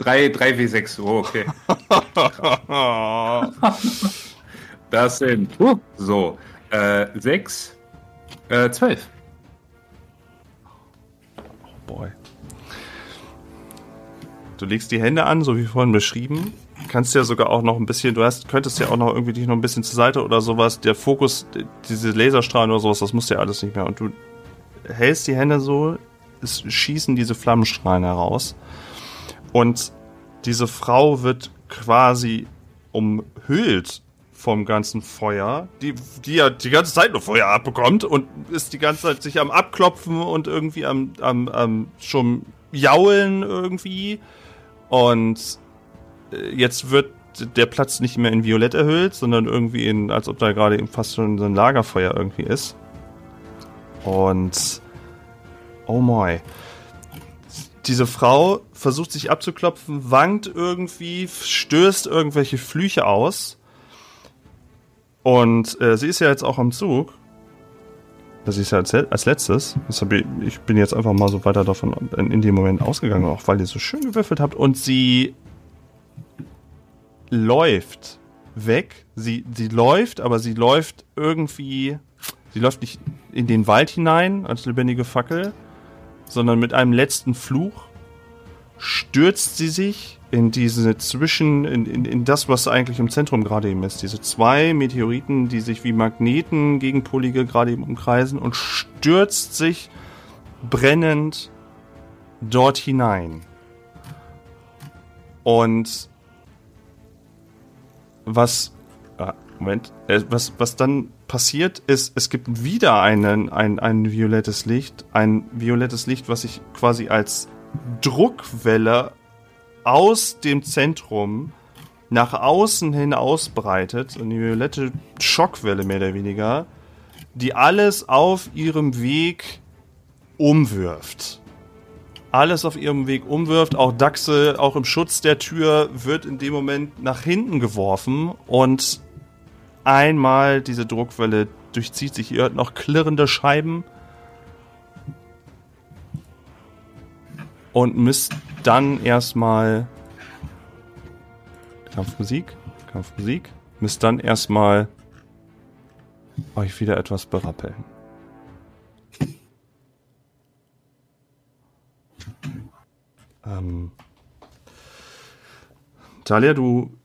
3, 3w6. Oh, okay. [laughs] Das sind so äh, 6, äh, 12. Boy. Du legst die Hände an, so wie vorhin beschrieben. Kannst ja sogar auch noch ein bisschen, du hast, könntest ja auch noch irgendwie dich noch ein bisschen zur Seite oder sowas. Der Fokus, diese Laserstrahlen oder sowas, das musst du ja alles nicht mehr. Und du hältst die Hände so, es schießen diese Flammenstrahlen heraus. Und diese Frau wird quasi umhüllt vom ganzen Feuer, die, die ja die ganze Zeit nur Feuer abbekommt und ist die ganze Zeit sich am Abklopfen und irgendwie am, am, am schon jaulen irgendwie. Und äh, jetzt wird der Platz nicht mehr in Violett erhöht, sondern irgendwie in, als ob da gerade eben fast schon so ein Lagerfeuer irgendwie ist. Und oh my. Diese Frau versucht sich abzuklopfen, wankt irgendwie, stößt irgendwelche Flüche aus. Und äh, sie ist ja jetzt auch am Zug. Das ist ja als, als letztes. Ich, ich bin jetzt einfach mal so weiter davon in, in dem Moment ausgegangen, auch weil ihr so schön gewürfelt habt. Und sie läuft weg. Sie, sie läuft, aber sie läuft irgendwie. Sie läuft nicht in den Wald hinein als lebendige Fackel, sondern mit einem letzten Fluch stürzt sie sich in diese Zwischen, in, in, in das, was eigentlich im Zentrum gerade eben ist. Diese zwei Meteoriten, die sich wie Magneten gegenpolige gerade eben umkreisen und stürzt sich brennend dort hinein. Und was, ah, Moment, äh, was, was dann passiert ist, es gibt wieder einen, ein, ein violettes Licht, ein violettes Licht, was sich quasi als Druckwelle aus dem Zentrum nach außen hin ausbreitet, eine violette Schockwelle mehr oder weniger, die alles auf ihrem Weg umwirft alles auf ihrem Weg umwirft. Auch Dachse, auch im Schutz der Tür, wird in dem Moment nach hinten geworfen und einmal diese Druckwelle durchzieht sich. Ihr hört noch klirrende Scheiben und müsst dann erstmal Kampfmusik, Kampfmusik, müsst dann erstmal euch wieder etwas berappeln. Ähm, Talia, du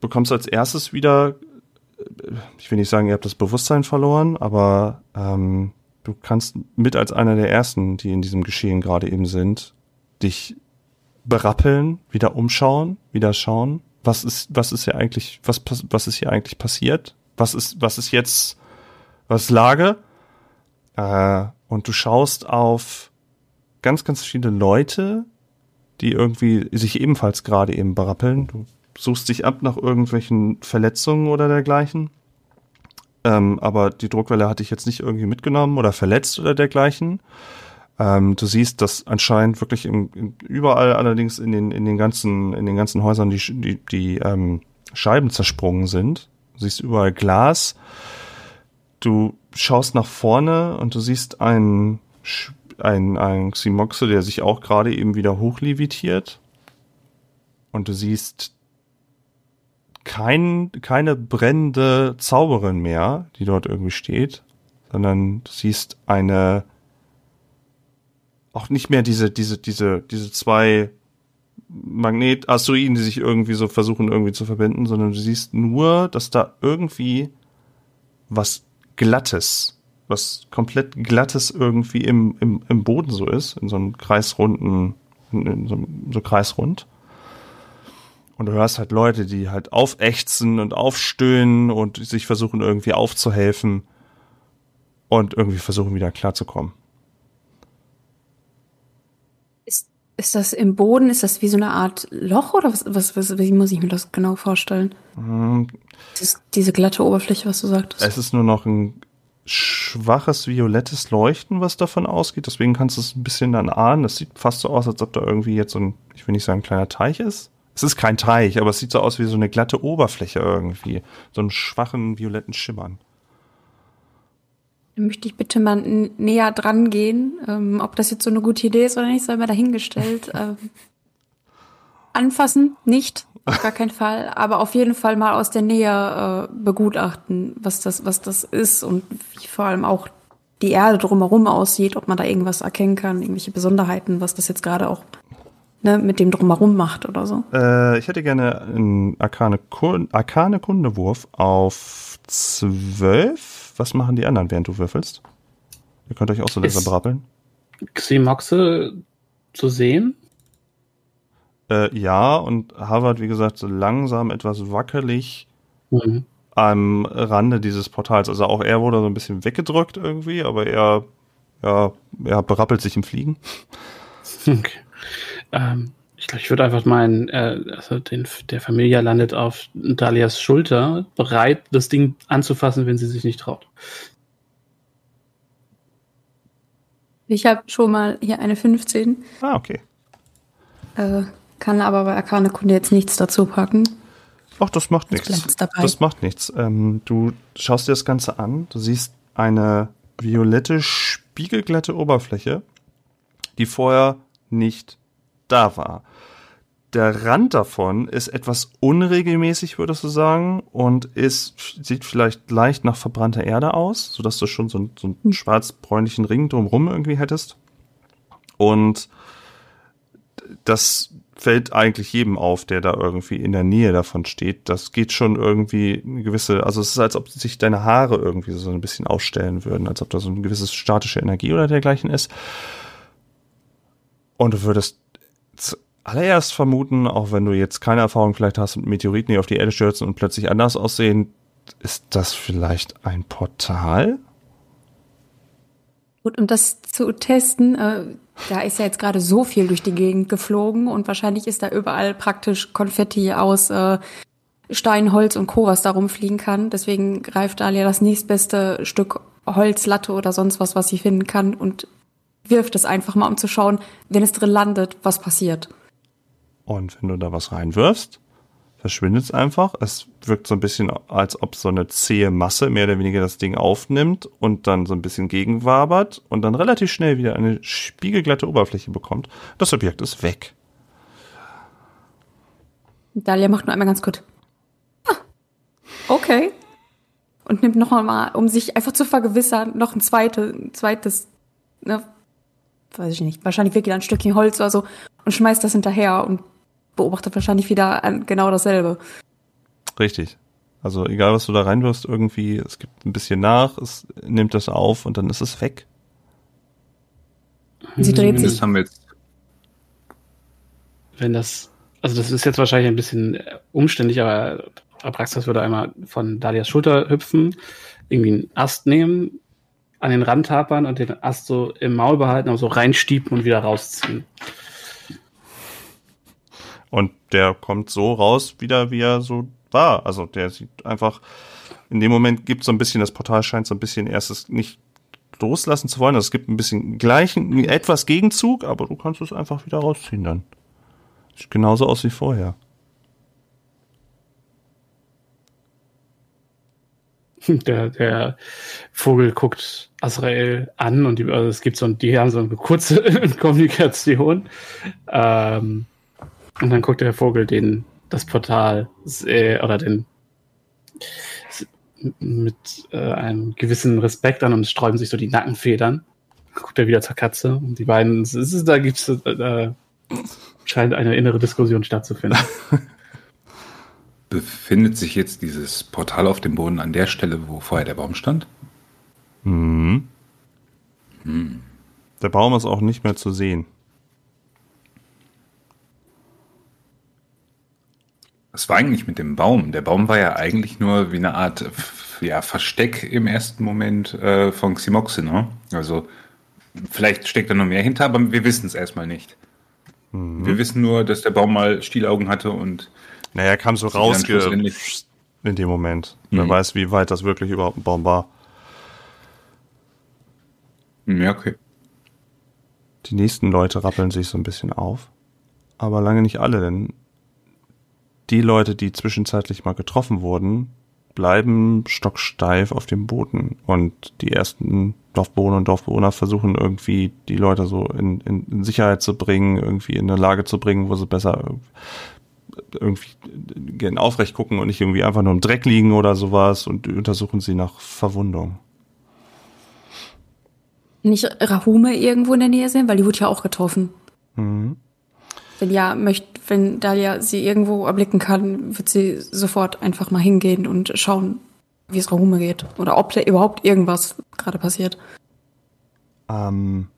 bekommst als erstes wieder, ich will nicht sagen, ihr habt das Bewusstsein verloren, aber ähm, du kannst mit als einer der ersten, die in diesem Geschehen gerade eben sind, dich berappeln, wieder umschauen, wieder schauen, was ist, was ist hier eigentlich, was, was ist hier eigentlich passiert? Was ist, was ist jetzt, was Lage? Äh, und du schaust auf ganz, ganz viele Leute, die irgendwie sich ebenfalls gerade eben berappeln. Du suchst dich ab nach irgendwelchen Verletzungen oder dergleichen. Ähm, aber die Druckwelle hatte ich jetzt nicht irgendwie mitgenommen oder verletzt oder dergleichen. Ähm, du siehst, dass anscheinend wirklich im, im, überall allerdings in den, in den ganzen, in den ganzen Häusern die, die, die ähm, Scheiben zersprungen sind. Du siehst überall Glas. Du schaust nach vorne und du siehst einen ein, ein Ximoxe, der sich auch gerade eben wieder hochlevitiert. Und du siehst kein, keine brennende Zauberin mehr, die dort irgendwie steht, sondern du siehst eine, auch nicht mehr diese, diese, diese, diese zwei Magnet-Asteroiden, die sich irgendwie so versuchen irgendwie zu verbinden, sondern du siehst nur, dass da irgendwie was Glattes was komplett glattes irgendwie im, im, im Boden so ist, in so einem kreisrunden, in, so, so kreisrund. Und du hörst halt Leute, die halt aufächzen und aufstöhnen und sich versuchen irgendwie aufzuhelfen und irgendwie versuchen wieder klarzukommen. Ist, ist das im Boden, ist das wie so eine Art Loch oder was, was, was wie muss ich mir das genau vorstellen? Mhm. Das, diese glatte Oberfläche, was du sagtest. Es ist nur noch ein schwaches violettes Leuchten, was davon ausgeht. Deswegen kannst du es ein bisschen dann ahnen. Das sieht fast so aus, als ob da irgendwie jetzt so ein, ich will nicht sagen, ein kleiner Teich ist. Es ist kein Teich, aber es sieht so aus wie so eine glatte Oberfläche irgendwie. So einen schwachen violetten Schimmern. Dann möchte ich bitte mal näher dran gehen. Ähm, ob das jetzt so eine gute Idee ist oder nicht, sei mal dahingestellt. [laughs] ähm, anfassen, nicht. Auf gar keinen Fall. Aber auf jeden Fall mal aus der Nähe äh, begutachten, was das, was das ist und wie vor allem auch die Erde drumherum aussieht, ob man da irgendwas erkennen kann, irgendwelche Besonderheiten, was das jetzt gerade auch ne, mit dem drumherum macht oder so. Äh, ich hätte gerne einen Arkane, Arkane Kundewurf auf zwölf. Was machen die anderen, während du würfelst? Ihr könnt euch auch so langsam brabbeln. Ximoxe zu sehen? Äh, ja, und Harvard, wie gesagt, so langsam etwas wackelig mhm. am Rande dieses Portals. Also auch er wurde so ein bisschen weggedrückt irgendwie, aber er, ja, er berappelt sich im Fliegen. [laughs] Okay. Ähm, ich glaube, ich würde einfach meinen, äh, also den, der Familie landet auf Dalias Schulter, bereit, das Ding anzufassen, wenn sie sich nicht traut. Ich habe schon mal hier eine 15. Ah, okay. Äh, kann aber bei Arkane Kunde jetzt nichts dazu packen. Ach, das macht nichts. Das macht nichts. Ähm, du schaust dir das Ganze an, du siehst eine violette, spiegelglatte Oberfläche, die vorher nicht da war. Der Rand davon ist etwas unregelmäßig, würdest du sagen, und ist, sieht vielleicht leicht nach verbrannter Erde aus, sodass du schon so, einen, so einen hm. schwarz-bräunlichen Ring drumherum irgendwie hättest. Und das fällt eigentlich jedem auf, der da irgendwie in der Nähe davon steht. Das geht schon irgendwie eine gewisse, also es ist, als ob sich deine Haare irgendwie so ein bisschen ausstellen würden, als ob da so eine gewisse statische Energie oder dergleichen ist. Und du würdest allererst vermuten, auch wenn du jetzt keine Erfahrung vielleicht hast mit Meteoriten, die auf die Erde stürzen und plötzlich anders aussehen, ist das vielleicht ein Portal? Gut, um das zu testen, äh, da ist ja jetzt gerade so viel durch die Gegend geflogen und wahrscheinlich ist da überall praktisch Konfetti aus äh, Stein, Holz und Co., was da rumfliegen kann. Deswegen greift Alia das nächstbeste Stück Holz, Latte oder sonst was, was sie finden kann und wirft es einfach mal, um zu schauen, wenn es drin landet, was passiert. Und wenn du da was reinwirfst, verschwindet es einfach. Es wirkt so ein bisschen, als ob so eine zähe Masse mehr oder weniger das Ding aufnimmt und dann so ein bisschen gegenwabert und dann relativ schnell wieder eine spiegelglatte Oberfläche bekommt. Das Objekt ist weg. Dalia macht nur einmal ganz kurz. Ah, okay. Und nimmt noch einmal, um sich einfach zu vergewissern, noch ein zweites, zweites, ne, weiß ich nicht, wahrscheinlich wirklich ein Stückchen Holz oder so und schmeißt das hinterher und beobachtet wahrscheinlich wieder genau dasselbe. Richtig. Also egal, was du da reinwirfst, irgendwie, es gibt ein bisschen nach, es nimmt das auf und dann ist es weg. Sie dreht sich. Das haben wir jetzt. Wenn das, also das ist jetzt wahrscheinlich ein bisschen äh, umständlich, aber Abraxas würde einmal von Dalias Schulter hüpfen, irgendwie einen Ast nehmen, an den Rand tapern und den Ast so im Maul behalten, aber so reinstiepen und wieder rausziehen. Und der kommt so raus wieder, wie er so war. Also der sieht einfach, in dem Moment gibt so ein bisschen, das Portal scheint so ein bisschen erstes nicht loslassen zu wollen. Also es gibt ein bisschen gleichen, etwas Gegenzug, aber du kannst es einfach wieder rausziehen dann. Sieht genauso aus wie vorher. [laughs] Der, der Vogel guckt Azrael an und die, also es gibt so ein, die haben so eine kurze [laughs] Kommunikation. Ähm, und dann guckt der Vogel den, das Portal äh, oder den mit äh, einem gewissen Respekt an und sträuben sich so die Nackenfedern. Guckt er wieder zur Katze und die beiden, es ist, da gibt's, äh, scheint eine innere Diskussion stattzufinden. [laughs] Befindet sich jetzt dieses Portal auf dem Boden an der Stelle, wo vorher der Baum stand? Mhm. Hm. Der Baum ist auch nicht mehr zu sehen. Was war eigentlich mit dem Baum? Der Baum war ja eigentlich nur wie eine Art ja, Versteck im ersten Moment äh, von Ximoxe, ne? Also vielleicht steckt da noch mehr hinter, aber wir wissen es erstmal nicht. Mhm. Wir wissen nur, dass der Baum mal Stielaugen hatte und naja, er kam so raus in dem Moment. Mhm. Wer weiß, wie weit das wirklich überhaupt ein Baum war. Ja, okay. Die nächsten Leute rappeln sich so ein bisschen auf. Aber lange nicht alle, denn die Leute, die zwischenzeitlich mal getroffen wurden, bleiben stocksteif auf dem Boden. Und die ersten Dorfbewohner und Dorfbewohner versuchen irgendwie die Leute so in, in, in Sicherheit zu bringen, irgendwie in eine Lage zu bringen, wo sie besser irgendwie gerne aufrecht gucken und nicht irgendwie einfach nur im Dreck liegen oder sowas und untersuchen sie nach Verwundung. Nicht Rahume irgendwo in der Nähe sehen, weil die wurde ja auch getroffen. Mhm. Wenn ja, möchte, wenn Dalia sie irgendwo erblicken kann, wird sie sofort einfach mal hingehen und schauen, wie es Rahume geht. Oder ob da überhaupt irgendwas gerade passiert. Ähm.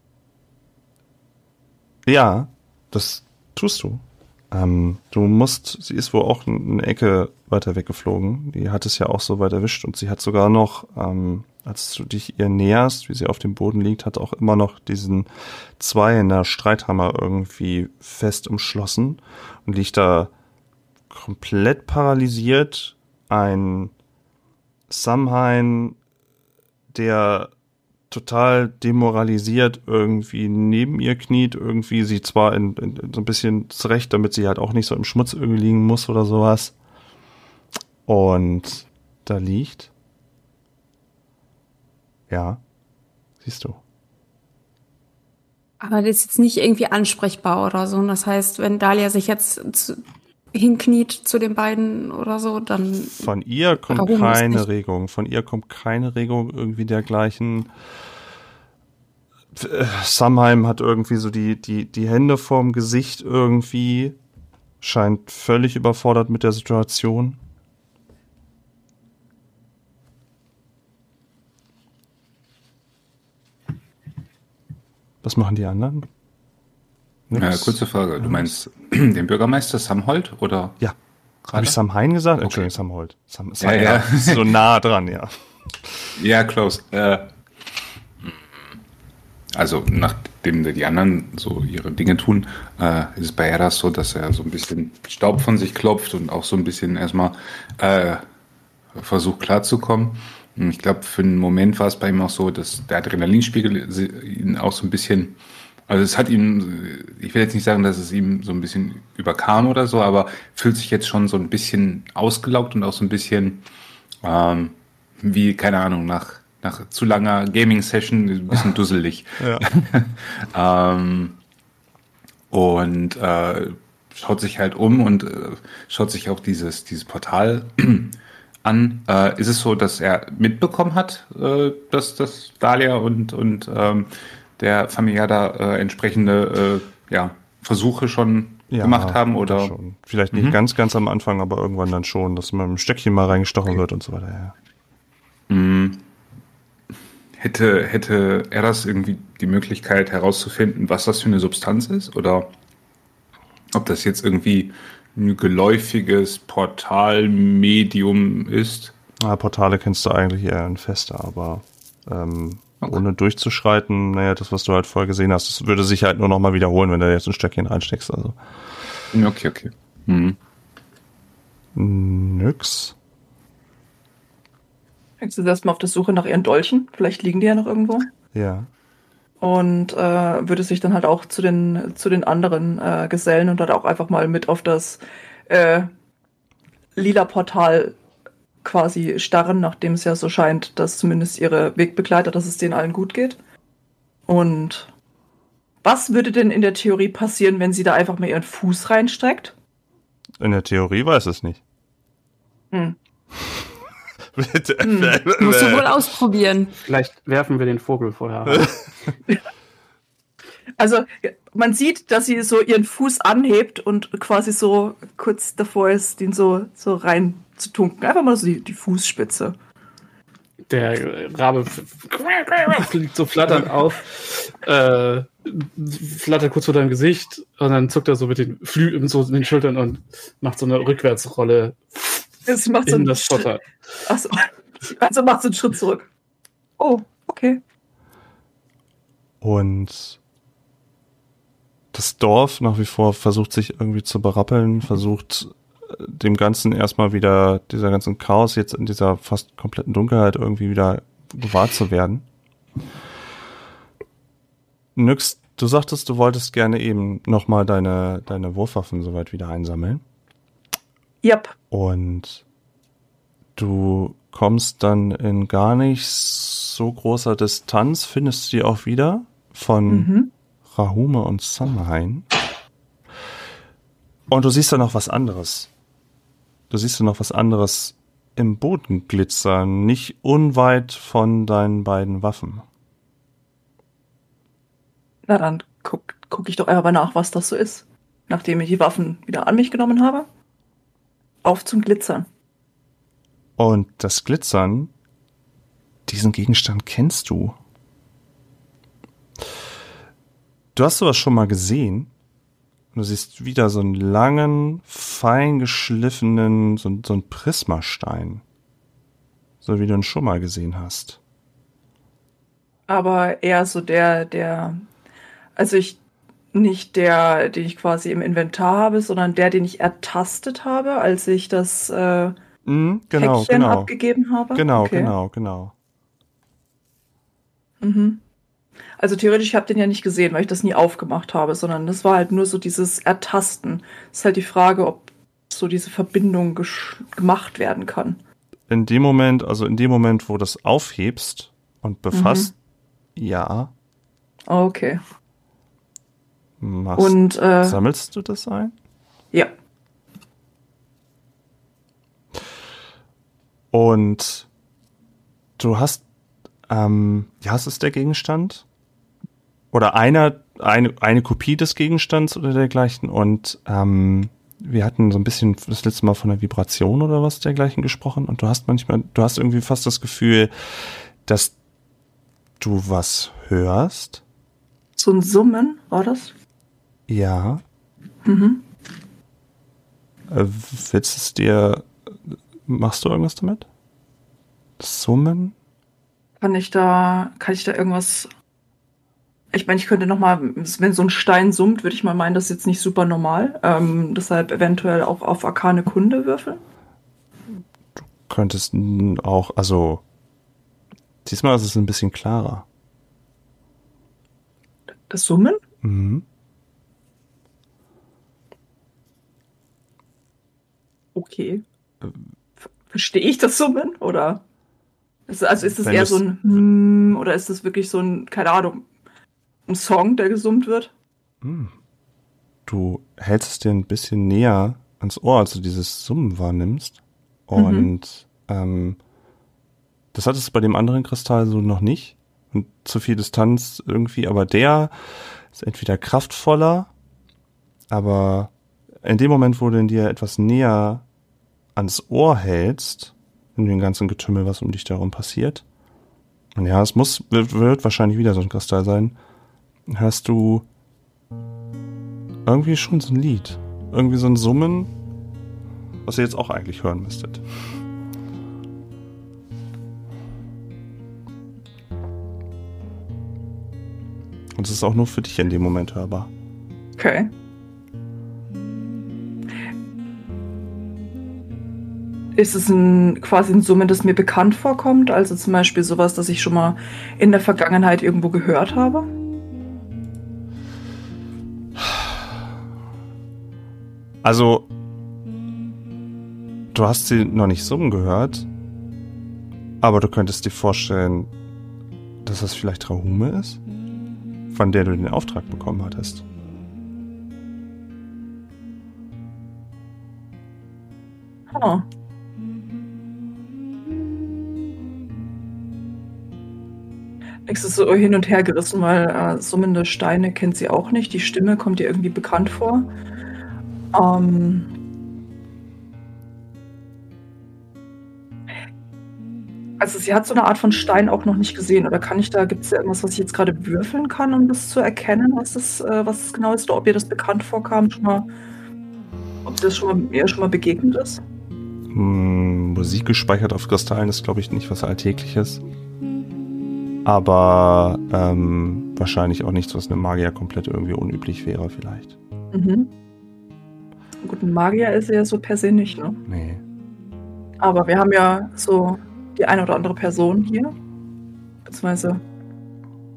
Ja, das tust du. Ähm, du musst, sie ist wohl auch eine Ecke weiter weggeflogen. Die hat es ja auch so weit erwischt und sie hat sogar noch, ähm, als du dich ihr näherst, wie sie auf dem Boden liegt, hat auch immer noch diesen Zweihänder Streithammer irgendwie fest umschlossen und liegt da komplett paralysiert. Ein Samhain, der total demoralisiert irgendwie neben ihr kniet, irgendwie sie zwar in, in, so ein bisschen zurecht, damit sie halt auch nicht so im Schmutz irgendwie liegen muss oder sowas. Und da liegt. Ja, siehst du. Aber das ist jetzt nicht irgendwie ansprechbar oder so. Das heißt, wenn Dahlia sich jetzt zu, hinkniet zu den beiden oder so, dann. Von ihr kommt keine? Regung. Von ihr kommt keine Regung irgendwie dergleichen. Samheim hat irgendwie so die, die, die Hände vorm Gesicht irgendwie. Scheint völlig überfordert mit der Situation. Was machen die anderen? Nix? kurze Frage. Du meinst [clears throat] den Bürgermeister Samhold oder? Ja. Habe ich Sam Hein gesagt? Entschuldigung, Sam Holt. Sam, Sam, Ja, ja, [laughs] so nah dran, ja. Ja, close. Äh, also nachdem die anderen so ihre Dinge tun, äh, ist es bei Eras so, dass er so ein bisschen Staub von sich klopft und auch so ein bisschen erstmal äh, versucht klarzukommen. Ich glaube, für einen Moment war es bei ihm auch so, dass der Adrenalinspiegel ihn auch so ein bisschen, also es hat ihm, ich will jetzt nicht sagen, dass es ihm so ein bisschen überkam oder so, aber fühlt sich jetzt schon so ein bisschen ausgelaugt und auch so ein bisschen ähm, wie, keine Ahnung, nach, nach zu langer Gaming-Session ein bisschen [laughs] dusselig. [laughs] Ähm, und äh, schaut sich halt um und äh, schaut sich auch dieses, dieses Portal [clears throat] an. Äh, ist es so, dass er mitbekommen hat, äh, dass, dass Dahlia und, und ähm, der Familia da äh, entsprechende äh, ja, Versuche schon Ja, gemacht haben? Oder? Schon. Vielleicht nicht Mhm. ganz, ganz am Anfang, aber irgendwann dann schon, dass man dem Stöckchen mal reingestochen wird und so weiter. Ja. Hätte, hätte er das irgendwie die Möglichkeit herauszufinden, was das für eine Substanz ist? Oder ob das jetzt irgendwie ein geläufiges Portalmedium ist? Ah, Portale kennst du eigentlich eher in Feste, aber ähm, Okay. ohne durchzuschreiten, naja, das, was du halt vorher gesehen hast, das würde sich halt nur nochmal wiederholen, wenn du jetzt ein Stöckchen reinsteckst. Also Okay, okay. Mhm. nix. Jetzt ist erstmal auf der Suche nach ihren Dolchen. Vielleicht liegen die ja noch irgendwo. Ja. Und äh, würde sich dann halt auch zu den, zu den anderen äh, gesellen und dann auch einfach mal mit auf das äh, lila Portal quasi starren, nachdem es ja so scheint, dass zumindest ihre Wegbegleiter, dass es denen allen gut geht. Und was würde denn in der Theorie passieren, wenn sie da einfach mal ihren Fuß reinstreckt? In der Theorie weiß es nicht. Hm. [laughs] Bitte. Musst du wohl ausprobieren. Vielleicht werfen wir den Vogel vorher. [laughs] Also man sieht, dass sie so ihren Fuß anhebt und quasi so kurz davor ist, den so, so rein zu tunken. Einfach mal so die, die Fußspitze. Der Rabe fliegt so flatternd auf, äh, flattert kurz vor deinem Gesicht und dann zuckt er so mit den Flügeln so in den Schultern und macht so eine Rückwärtsrolle Es macht so in einen das Schritt- Schotter. Achso. Also macht so einen Schritt zurück. Oh, okay. Und das Dorf nach wie vor versucht sich irgendwie zu berappeln, versucht dem Ganzen erstmal wieder, dieser ganzen Chaos jetzt in dieser fast kompletten Dunkelheit irgendwie wieder gewahr zu werden. Nyx, du sagtest, du wolltest gerne eben nochmal deine, deine Wurfwaffen soweit wieder einsammeln. Yep. Und du kommst dann in gar nicht so großer Distanz, findest du die auch wieder von Mhm. Rahume und Samhain. Und du siehst da noch was anderes. Du siehst da noch was anderes im Boden glitzern, nicht unweit von deinen beiden Waffen. Na dann guck, guck ich doch einfach mal nach, was das so ist. Nachdem ich die Waffen wieder an mich genommen habe. Auf zum Glitzern. Und das Glitzern, diesen Gegenstand kennst du. Du hast sowas schon mal gesehen, Du siehst wieder so einen langen, fein geschliffenen, so, so einen Prismastein. So wie du ihn schon mal gesehen hast. Aber eher so der, der, also ich, nicht der, den ich quasi im Inventar habe, sondern der, den ich ertastet habe, als ich das äh, Mhm, genau, Päckchen genau. abgegeben habe. Genau, Okay. genau, genau. Mhm. Also theoretisch, ich habe den ja nicht gesehen, weil ich das nie aufgemacht habe, sondern das war halt nur so dieses Ertasten. ist halt die Frage, ob so diese Verbindung gemacht werden kann. In dem Moment, also in dem Moment, wo du das aufhebst und befasst, ja, Okay. machst, Und äh, sammelst du das ein? ja, Und du hast, ähm, ja, es ist der Gegenstand? Oder einer, eine, eine Kopie des Gegenstands oder dergleichen. Und ähm, wir hatten so ein bisschen das letzte Mal von der Vibration oder was dergleichen gesprochen. Und du hast manchmal, du hast irgendwie fast das Gefühl, dass du was hörst. so ein Summen war das. Ja. Mhm. Äh, willst es dir, machst du irgendwas damit? Summen? Kann ich da, kann ich da irgendwas? Ich meine, ich könnte noch mal, wenn so ein Stein summt, würde ich mal meinen, das ist jetzt nicht super normal. Ähm, deshalb eventuell auch auf Arkane Kunde würfeln. könntest n- auch, also diesmal ist es ein bisschen klarer. Das Summen? Mhm. Okay. Ver- Verstehe ich das Summen? Oder? Ist, also ist es eher so ein hm, oder ist es wirklich so ein, keine Ahnung, ein Song, der gesummt wird? Hm. Du hältst es dir ein bisschen näher ans Ohr, als du dieses Summen wahrnimmst. Und ähm, das hattest du bei dem anderen Kristall so noch nicht. Und zu viel Distanz irgendwie, aber der ist entweder kraftvoller, aber in dem Moment, wo du ihn dir etwas näher ans Ohr hältst, in dem ganzen Getümmel, was um dich darum passiert, und ja, es muss, wird, wird wahrscheinlich wieder so ein Kristall sein, hörst du irgendwie schon so ein Lied. Irgendwie so ein Summen, was ihr jetzt auch eigentlich hören müsstet. Und es ist auch nur für dich in dem Moment hörbar. Okay. Ist es ein quasi ein Summen, das mir bekannt vorkommt? Also zum Beispiel sowas, das ich schon mal in der Vergangenheit irgendwo gehört habe? Also, du hast sie noch nicht summen gehört, aber du könntest dir vorstellen, dass das vielleicht Rahume ist, von der du den Auftrag bekommen hattest. Oh. Nix ist so hin und her gerissen, weil äh, summende Steine kennt sie auch nicht. Die Stimme kommt ihr irgendwie bekannt vor. Ähm, also sie hat so eine Art von Stein auch noch nicht gesehen. Oder kann ich da, gibt es da irgendwas, was ich jetzt gerade würfeln kann, um das zu erkennen, was das, äh, was es genau ist? Oder ob ihr das bekannt vorkam, schon mal, ob das schon mal, ihr schon mal begegnet ist? Hm, Musik gespeichert auf Kristallen ist, glaube ich, nicht was Alltägliches. Aber ähm, wahrscheinlich auch nichts, was einem Magier komplett irgendwie unüblich wäre, vielleicht. Mhm. Gut, ein Magier ist er ja so per se nicht, ne? Nee. Aber wir haben ja so die eine oder andere Person hier. Beziehungsweise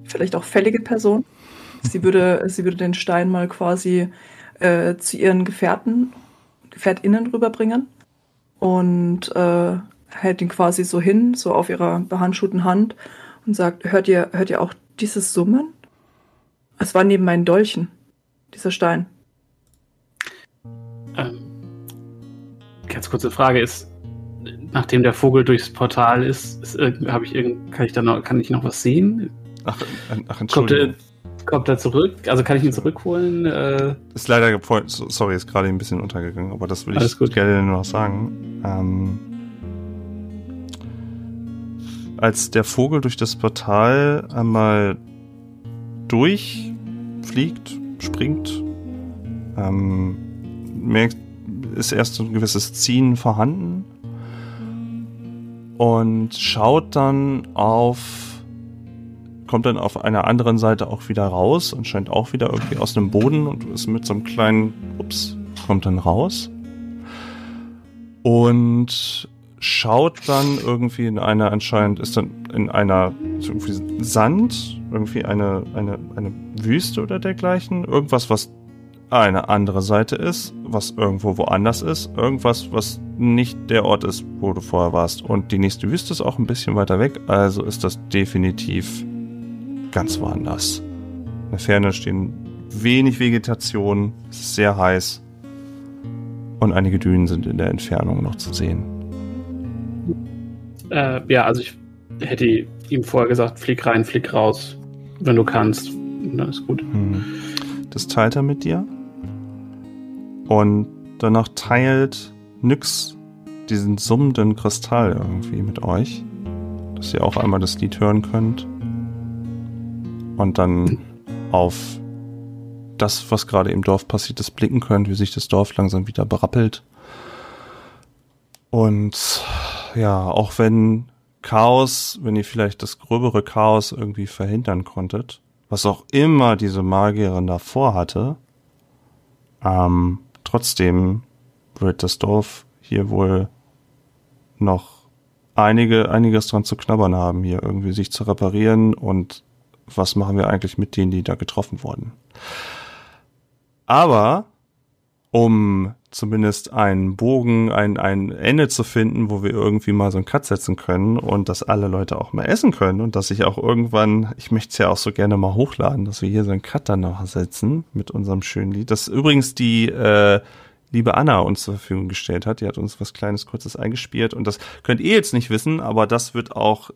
vielleicht auch fällige Person. Sie würde, sie würde den Stein mal quasi äh, zu ihren Gefährten, GefährtInnen rüberbringen. Und äh, hält ihn quasi so hin, so auf ihrer behandschuhten Hand und sagt, hört ihr, hört ihr auch dieses Summen? Es war neben meinen Dolchen, dieser Stein. Ähm, ganz kurze Frage ist, nachdem der Vogel durchs Portal ist, ist habe ich irgend, kann ich da noch, kann ich noch was sehen? Ach, äh, ach Kommt er, Entschuldigung. kommt er zurück? Also kann ich ihn zurückholen? Äh, Ist leider, sorry, ist gerade ein bisschen untergegangen, aber das will ich gut. gerne nur noch sagen. Ähm, als der Vogel durch das Portal einmal durchfliegt, springt, ähm, merkt, ist erst ein gewisses Ziehen vorhanden und schaut dann auf, kommt dann auf einer anderen Seite auch wieder raus und scheint auch wieder irgendwie aus dem Boden und ist mit so einem kleinen, ups, kommt dann raus. Und schaut dann irgendwie in einer, anscheinend ist dann in einer irgendwie Sand, irgendwie eine, eine, eine Wüste oder dergleichen, irgendwas, was eine andere Seite ist, was irgendwo woanders ist, irgendwas, was nicht der Ort ist, wo du vorher warst. Und die nächste Wüste ist auch ein bisschen weiter weg, also ist das definitiv ganz woanders. In der Ferne stehen wenig Vegetation, es ist sehr heiß und einige Dünen sind in der Entfernung noch zu sehen. Äh, ja, also ich hätte ihm vorher gesagt, flieg rein, flieg raus, wenn du kannst. Dann ist gut. Hm. Das teilt er mit dir. Und danach teilt Nyx diesen summenden Kristall irgendwie mit euch. Dass ihr auch einmal das Lied hören könnt. Und dann auf das, was gerade im Dorf passiert ist, blicken könnt, wie sich das Dorf langsam wieder berappelt. Und ja, auch wenn Chaos, wenn ihr vielleicht das gröbere Chaos irgendwie verhindern konntet, was auch immer diese Magierin davor hatte, ähm, trotzdem wird das Dorf hier wohl noch einige, einiges dran zu knabbern haben, hier irgendwie sich zu reparieren und was machen wir eigentlich mit denen, die da getroffen wurden. Aber um zumindest einen Bogen, ein, ein Ende zu finden, wo wir irgendwie mal so einen Cut setzen können und dass alle Leute auch mal essen können und dass ich auch irgendwann, ich möchte es ja auch so gerne mal hochladen, dass wir hier so einen Cut dann noch setzen mit unserem schönen Lied. Das übrigens die äh, liebe Anna uns zur Verfügung gestellt hat. Die hat uns was Kleines, Kurzes eingespielt und das könnt ihr jetzt nicht wissen, aber das wird auch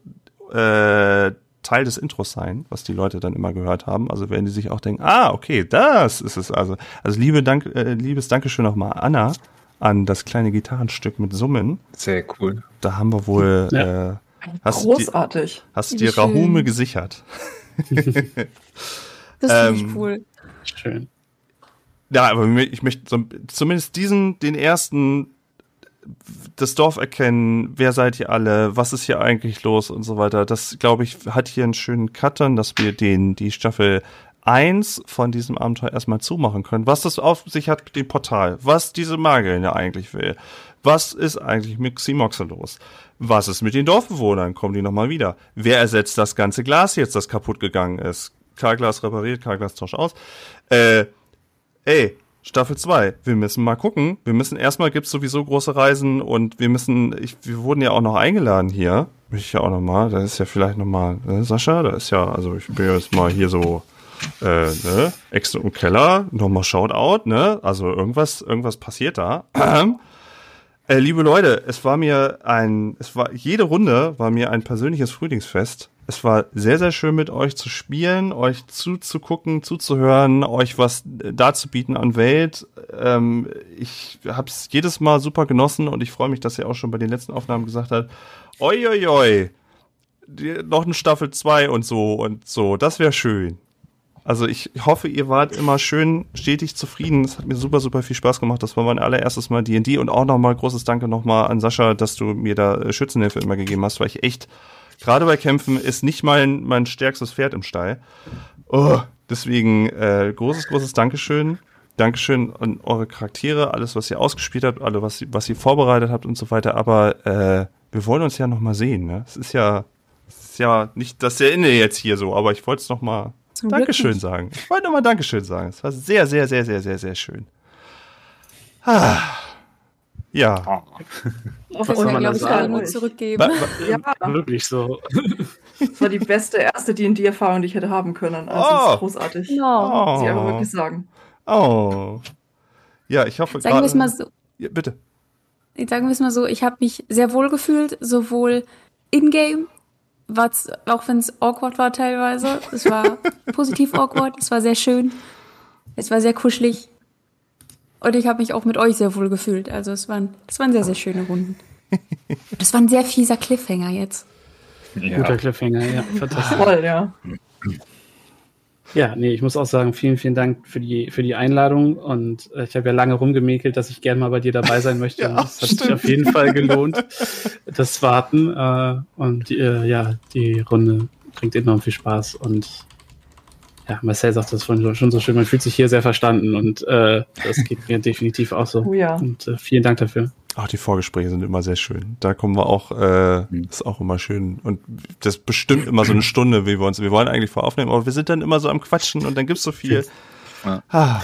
äh, Teil des Intros sein, was die Leute dann immer gehört haben. Also werden die sich auch denken, ah, okay, das ist es also. Also liebe Dank, äh, liebes Dankeschön nochmal Anna an das kleine Gitarrenstück mit Summen. Sehr cool. Da haben wir wohl ja. äh, hast Großartig. Die, hast dir Rahume gesichert. [laughs] das finde ich ähm, cool. Schön. Ja, aber ich möchte so, zumindest diesen, den ersten das Dorf erkennen, wer seid ihr alle, was ist hier eigentlich los und so weiter. Das, glaube ich, hat hier einen schönen Cuttern, dass wir den, die Staffel 1 von diesem Abenteuer erstmal zumachen können. Was das auf sich hat mit dem Portal, was diese Magierin ja eigentlich will. Was ist eigentlich mit Ximoxe los? Was ist mit den Dorfbewohnern? Kommen die nochmal wieder? Wer ersetzt das ganze Glas jetzt, das kaputt gegangen ist? Karglas repariert, Karglas tauscht aus. Äh, ey, Staffel 2. Wir müssen mal gucken. Wir müssen erstmal gibt's sowieso große Reisen und wir müssen, ich, wir wurden ja auch noch eingeladen hier. Möchte ich ja auch noch mal. Da ist ja vielleicht noch mal, äh, Sascha, da ist ja, also ich bin jetzt mal hier so, äh, ne, extra im Keller, nochmal Shoutout, ne, also irgendwas, irgendwas passiert da. äh, liebe Leute, es war mir ein, es war, jede Runde war mir ein persönliches Frühlingsfest. Es war sehr, sehr schön mit euch zu spielen, euch zuzugucken, zuzuhören, euch was darzubieten an Welt. Ähm, ich habe es jedes Mal super genossen und ich freue mich, dass ihr auch schon bei den letzten Aufnahmen gesagt habt, oi, oi, oi, noch eine Staffel 2 und so und so, das wäre schön. Also ich hoffe, ihr wart immer schön stetig zufrieden. Es hat mir super, super viel Spaß gemacht. Das war mein allererstes Mal D&D und auch nochmal großes Danke nochmal an Sascha, dass du mir da Schützenhilfe immer gegeben hast, weil ich echt gerade bei Kämpfen ist nicht mein, mein stärkstes Pferd im Stall. Oh, deswegen äh, großes, großes Dankeschön. Dankeschön an eure Charaktere, alles, was ihr ausgespielt habt, alles, was, was ihr vorbereitet habt und so weiter. Aber äh, wir wollen uns ja noch mal sehen. Ne? Es ist ja, es ist ja nicht das Ende jetzt hier so, aber ich wollte es noch mal Zum Dankeschön sagen. Ich wollte noch mal Dankeschön sagen. Es war sehr, sehr, sehr, sehr, sehr, sehr schön. Ah. Ja. Oh. Das kann glaube ich gerade nur zurückgeben. Ba, ba, ja. Wirklich so. Das war die beste erste D&D-Erfahrung, die ich hätte haben können. Also oh. ist großartig. No. Muss ich aber wirklich sagen. Oh. Ja, ich hoffe Sagen wir es mal so. Ja, bitte. Sagen wir es mal so, ich habe mich sehr wohl gefühlt, sowohl in-game, auch wenn es awkward war teilweise. Es war [laughs] positiv awkward, es war sehr schön. Es war sehr kuschelig. Und ich habe mich auch mit euch sehr wohl gefühlt. Also es waren, es waren sehr, sehr schöne Runden. Das war ein sehr fieser Cliffhanger jetzt. Ja. Guter Cliffhanger, ja. Fantastisch. Voll, ja. Ja, nee, ich muss auch sagen, vielen, vielen Dank für die, für die Einladung. Und äh, ich habe ja lange rumgemäkelt, dass ich gerne mal bei dir dabei sein [laughs] möchte. Ja, das hat sich auf jeden Fall gelohnt, das Warten. Äh, und äh, ja, die Runde bringt enorm viel Spaß. Und ja, Marcel sagt das vorhin schon so schön, man fühlt sich hier sehr verstanden. Und äh, das geht mir [laughs] definitiv auch so. Oh ja. Und äh, vielen Dank dafür. Ach, die Vorgespräche sind immer sehr schön. Da kommen wir auch, äh, Mhm. ist auch immer schön. Und das bestimmt immer so eine Stunde, wie wir uns, wir wollen eigentlich voraufnehmen, aber wir sind dann immer so am Quatschen und dann gibt's so viel. Ja. Ah,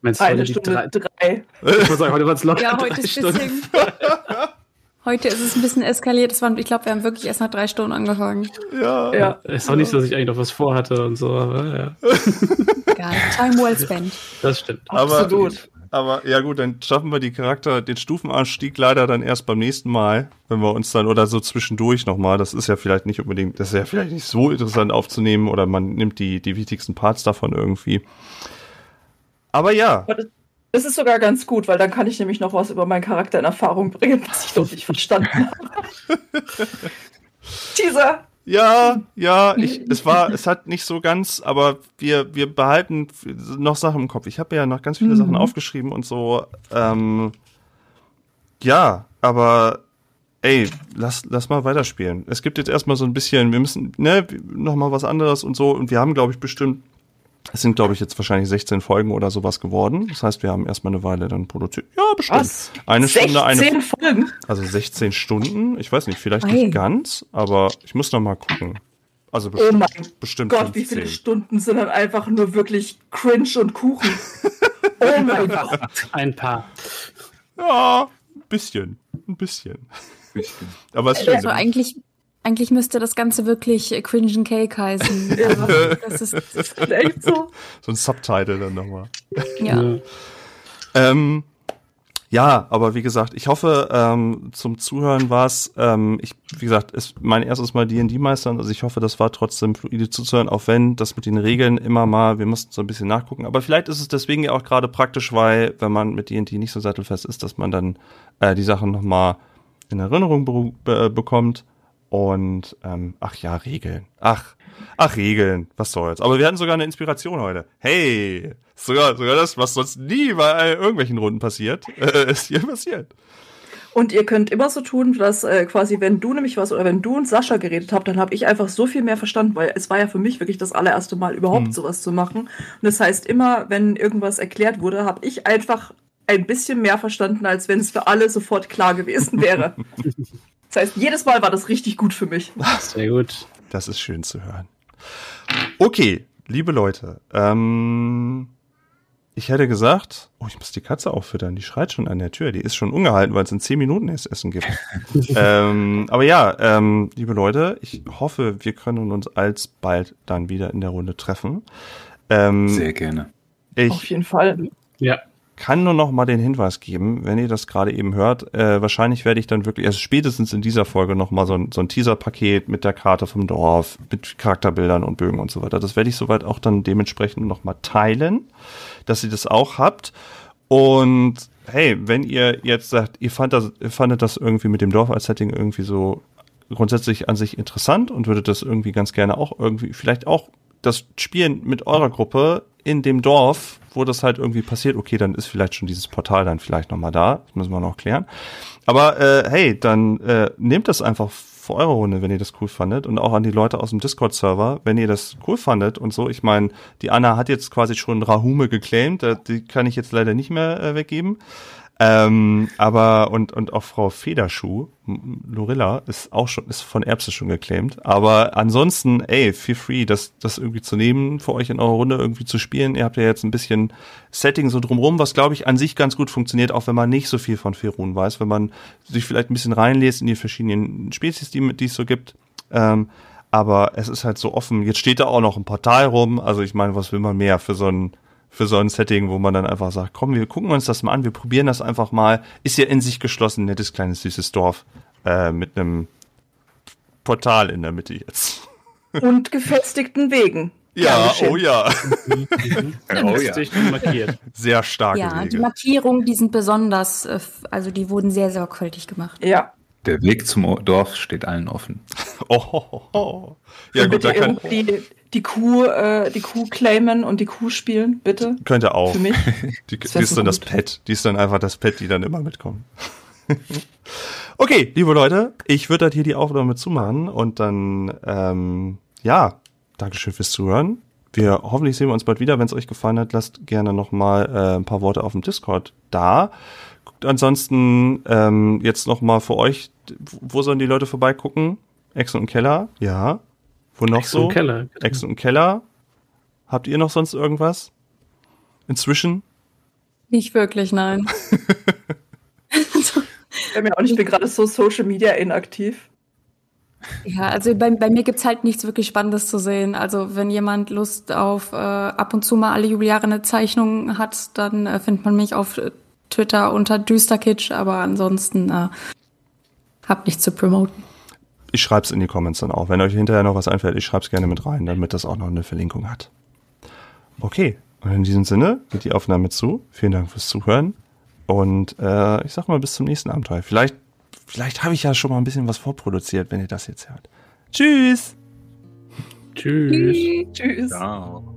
Meinst Eine Stunde drei, drei. ich muss sagen, heute waren es locker Ja, drei heute ist, Stunden. bisschen, [laughs] heute ist es ein bisschen eskaliert. Waren, ich glaube, wir haben wirklich erst nach drei Stunden angefangen. ja. Ja. Ist auch nicht so, dass ich eigentlich noch was vorhatte und so, aber ja, [laughs] [laughs] nicht. Time well spent. das stimmt. Aber, Absolut. aber ja gut, dann schaffen wir die Charakter, den Stufenanstieg leider dann erst beim nächsten Mal, wenn wir uns dann oder so zwischendurch nochmal, das ist ja vielleicht nicht unbedingt, das ist ja vielleicht nicht so interessant aufzunehmen oder man nimmt die, die wichtigsten Parts davon irgendwie. Aber ja, Aber das, das ist sogar ganz gut, weil dann kann ich nämlich noch was über meinen Charakter in Erfahrung bringen, was ich noch nicht verstanden habe. [laughs] Teaser! Ja, ja, ich, es war, es hat nicht so ganz, aber wir, wir behalten noch Sachen im Kopf. Ich habe ja noch ganz viele Mhm. Sachen aufgeschrieben und so. Ähm, ja, aber ey, lass, lass mal weiterspielen. Es gibt jetzt erstmal so ein bisschen, wir müssen, ne, noch mal was anderes und so. Und wir haben, glaube ich, bestimmt, es sind, glaube ich, jetzt wahrscheinlich 16 Folgen oder sowas geworden. Das heißt, wir haben erstmal eine Weile dann produziert. Ja, bestimmt. Was? Eine 16 Stunde, eine Folgen? also 16 Stunden, ich weiß nicht, vielleicht Ei. nicht ganz, aber ich muss noch mal gucken. Also Oh bestimmt, mein bestimmt Gott, 15. wie viele Stunden sind dann einfach nur wirklich cringe und Kuchen. [laughs] oh mein Gott. Ein paar. Ja, ein bisschen, ein bisschen. Aber es ist schön. Also eigentlich, eigentlich müsste das Ganze wirklich äh, Cringe and Cake heißen. [laughs] Ja. Aber das ist, Das ist [laughs] echt so. so ein Subtitle dann nochmal. ja. Ähm, ja, aber wie gesagt, ich hoffe, ähm, zum Zuhören war es, ähm, ich, wie gesagt, ist mein erstes Mal D&D meistern, also ich hoffe, das war trotzdem fluide zuzuhören, auch wenn das mit den Regeln immer mal, wir mussten so ein bisschen nachgucken, aber vielleicht ist es deswegen ja auch gerade praktisch, weil, wenn man mit D&D nicht so sattelfest ist, dass man dann äh, die Sachen nochmal in Erinnerung be be bekommt und, ähm, ach ja, Regeln, ach, ach, Regeln, was soll's, aber wir hatten sogar eine Inspiration heute, hey, sogar, sogar das, was sonst nie bei irgendwelchen Runden passiert, [laughs] äh, ist hier passiert. Und ihr könnt immer so tun, dass äh, quasi, wenn du nämlich was oder wenn du und Sascha geredet habt, dann habe ich einfach so viel mehr verstanden, weil es war ja für mich wirklich das allererste Mal überhaupt Hm. sowas zu machen. Und das heißt, immer wenn irgendwas erklärt wurde, habe ich einfach ein bisschen mehr verstanden, als wenn es für alle sofort klar gewesen wäre. [laughs] das heißt, jedes Mal war das richtig gut für mich. Sehr gut. Das ist schön zu hören. Okay, liebe Leute, ähm, ich hätte gesagt, oh, ich muss die Katze auffüttern, die schreit schon an der Tür, die ist schon ungehalten, weil es in zehn Minuten erst Essen gibt. [laughs] ähm, aber ja, ähm, liebe Leute, ich hoffe, wir können uns alsbald dann wieder in der Runde treffen. Ähm, Sehr gerne. Auf ich jeden Fall. Ja. Kann nur noch mal den Hinweis geben, wenn ihr das gerade eben hört, äh, wahrscheinlich werde ich dann wirklich, also spätestens in dieser Folge noch mal so ein, so ein Teaser-Paket mit der Karte vom Dorf, mit Charakterbildern und Bögen und so weiter. Das werde ich soweit auch dann dementsprechend noch mal teilen, dass ihr das auch habt. Und hey, wenn ihr jetzt sagt, ihr fand das, ihr fandet das irgendwie mit dem Dorf als Setting irgendwie so grundsätzlich an sich interessant und würdet das irgendwie ganz gerne auch irgendwie, vielleicht auch das Spielen mit eurer Gruppe in dem Dorf, wo das halt irgendwie passiert, okay, dann ist vielleicht schon dieses Portal dann vielleicht nochmal da. Das müssen wir noch klären. Aber äh, hey, dann äh, nehmt das einfach für eure Runde, wenn ihr das cool fandet. Und auch an die Leute aus dem Discord-Server, wenn ihr das cool fandet und so. Ich meine, die Anna hat jetzt quasi schon Rahume geclaimed, äh, die kann ich jetzt leider nicht mehr äh, weggeben. Ähm, aber und und auch Frau Federschuh, Lorilla ist auch schon ist von Erbse schon geclaimed. Aber ansonsten, ey, feel free, das das irgendwie zu nehmen, für euch in eurer Runde irgendwie zu spielen. Ihr habt ja jetzt ein bisschen Setting so drumrum, was glaube ich an sich ganz gut funktioniert, auch wenn man nicht so viel von Ferun weiß, wenn man sich vielleicht ein bisschen reinlässt in die verschiedenen Spezies, die, die es so gibt. Ähm, aber es ist halt so offen. Jetzt steht da auch noch ein Portal rum. Also ich meine, was will man mehr für so ein für so ein Setting, wo man dann einfach sagt, komm, wir gucken uns das mal an, wir probieren das einfach mal. Ist ja in sich geschlossen, nettes kleines süßes Dorf äh, mit einem Portal in der Mitte jetzt. [laughs] Und gefestigten Wegen. Ja, oh [laughs] ja, Oh ja. Richtig markiert. sehr starke Ja, die Wege. Markierungen, die sind besonders, äh, also die wurden sehr sorgfältig gemacht. Ja. Der Weg zum Dorf steht allen offen. [laughs] Oh, oh, oh, oh. Ja Und gut, da kann irgendwie die, Kuh, äh, die Kuh claimen und die Kuh spielen, bitte? Könnte auch. Für mich? [laughs] Die, Das die ist dann das gut. Pet. Die ist dann einfach das Pet, die dann immer mitkommt. [laughs] okay, liebe Leute, ich würde halt hier die Aufnahme zumachen und dann, ähm, ja, Dankeschön fürs Zuhören. Wir hoffentlich sehen wir uns bald wieder. Wenn es euch gefallen hat, lasst gerne noch mal äh, ein paar Worte auf dem Discord da. Guckt ansonsten ähm, jetzt noch mal für euch, wo sollen die Leute vorbeigucken? Exen und Keller, ja. Wo noch Exen so? und Keller, genau. Exen und Keller. Habt ihr noch sonst irgendwas? Inzwischen? Nicht wirklich, nein. [laughs] Ich bin, ja auch nicht, ich bin gerade so Social Media inaktiv. Ja, also bei, bei mir gibt's halt nichts wirklich Spannendes zu sehen. Also wenn jemand Lust auf äh, ab und zu mal alle Jubeljahre eine Zeichnung hat, dann äh, findet man mich auf Twitter unter Düsterkitsch, aber ansonsten äh, hab nichts zu promoten. Ich schreib's in die Comments dann auch. Wenn euch hinterher noch was einfällt, ich schreib's gerne mit rein, damit das auch noch eine Verlinkung hat. Okay, und in diesem Sinne geht die Aufnahme zu. Vielen Dank fürs Zuhören. Und äh, ich sag mal bis zum nächsten Abenteuer. Vielleicht, vielleicht habe ich ja schon mal ein bisschen was vorproduziert, wenn ihr das jetzt hört. Tschüss! Tschüss. Tschüss. Ciao.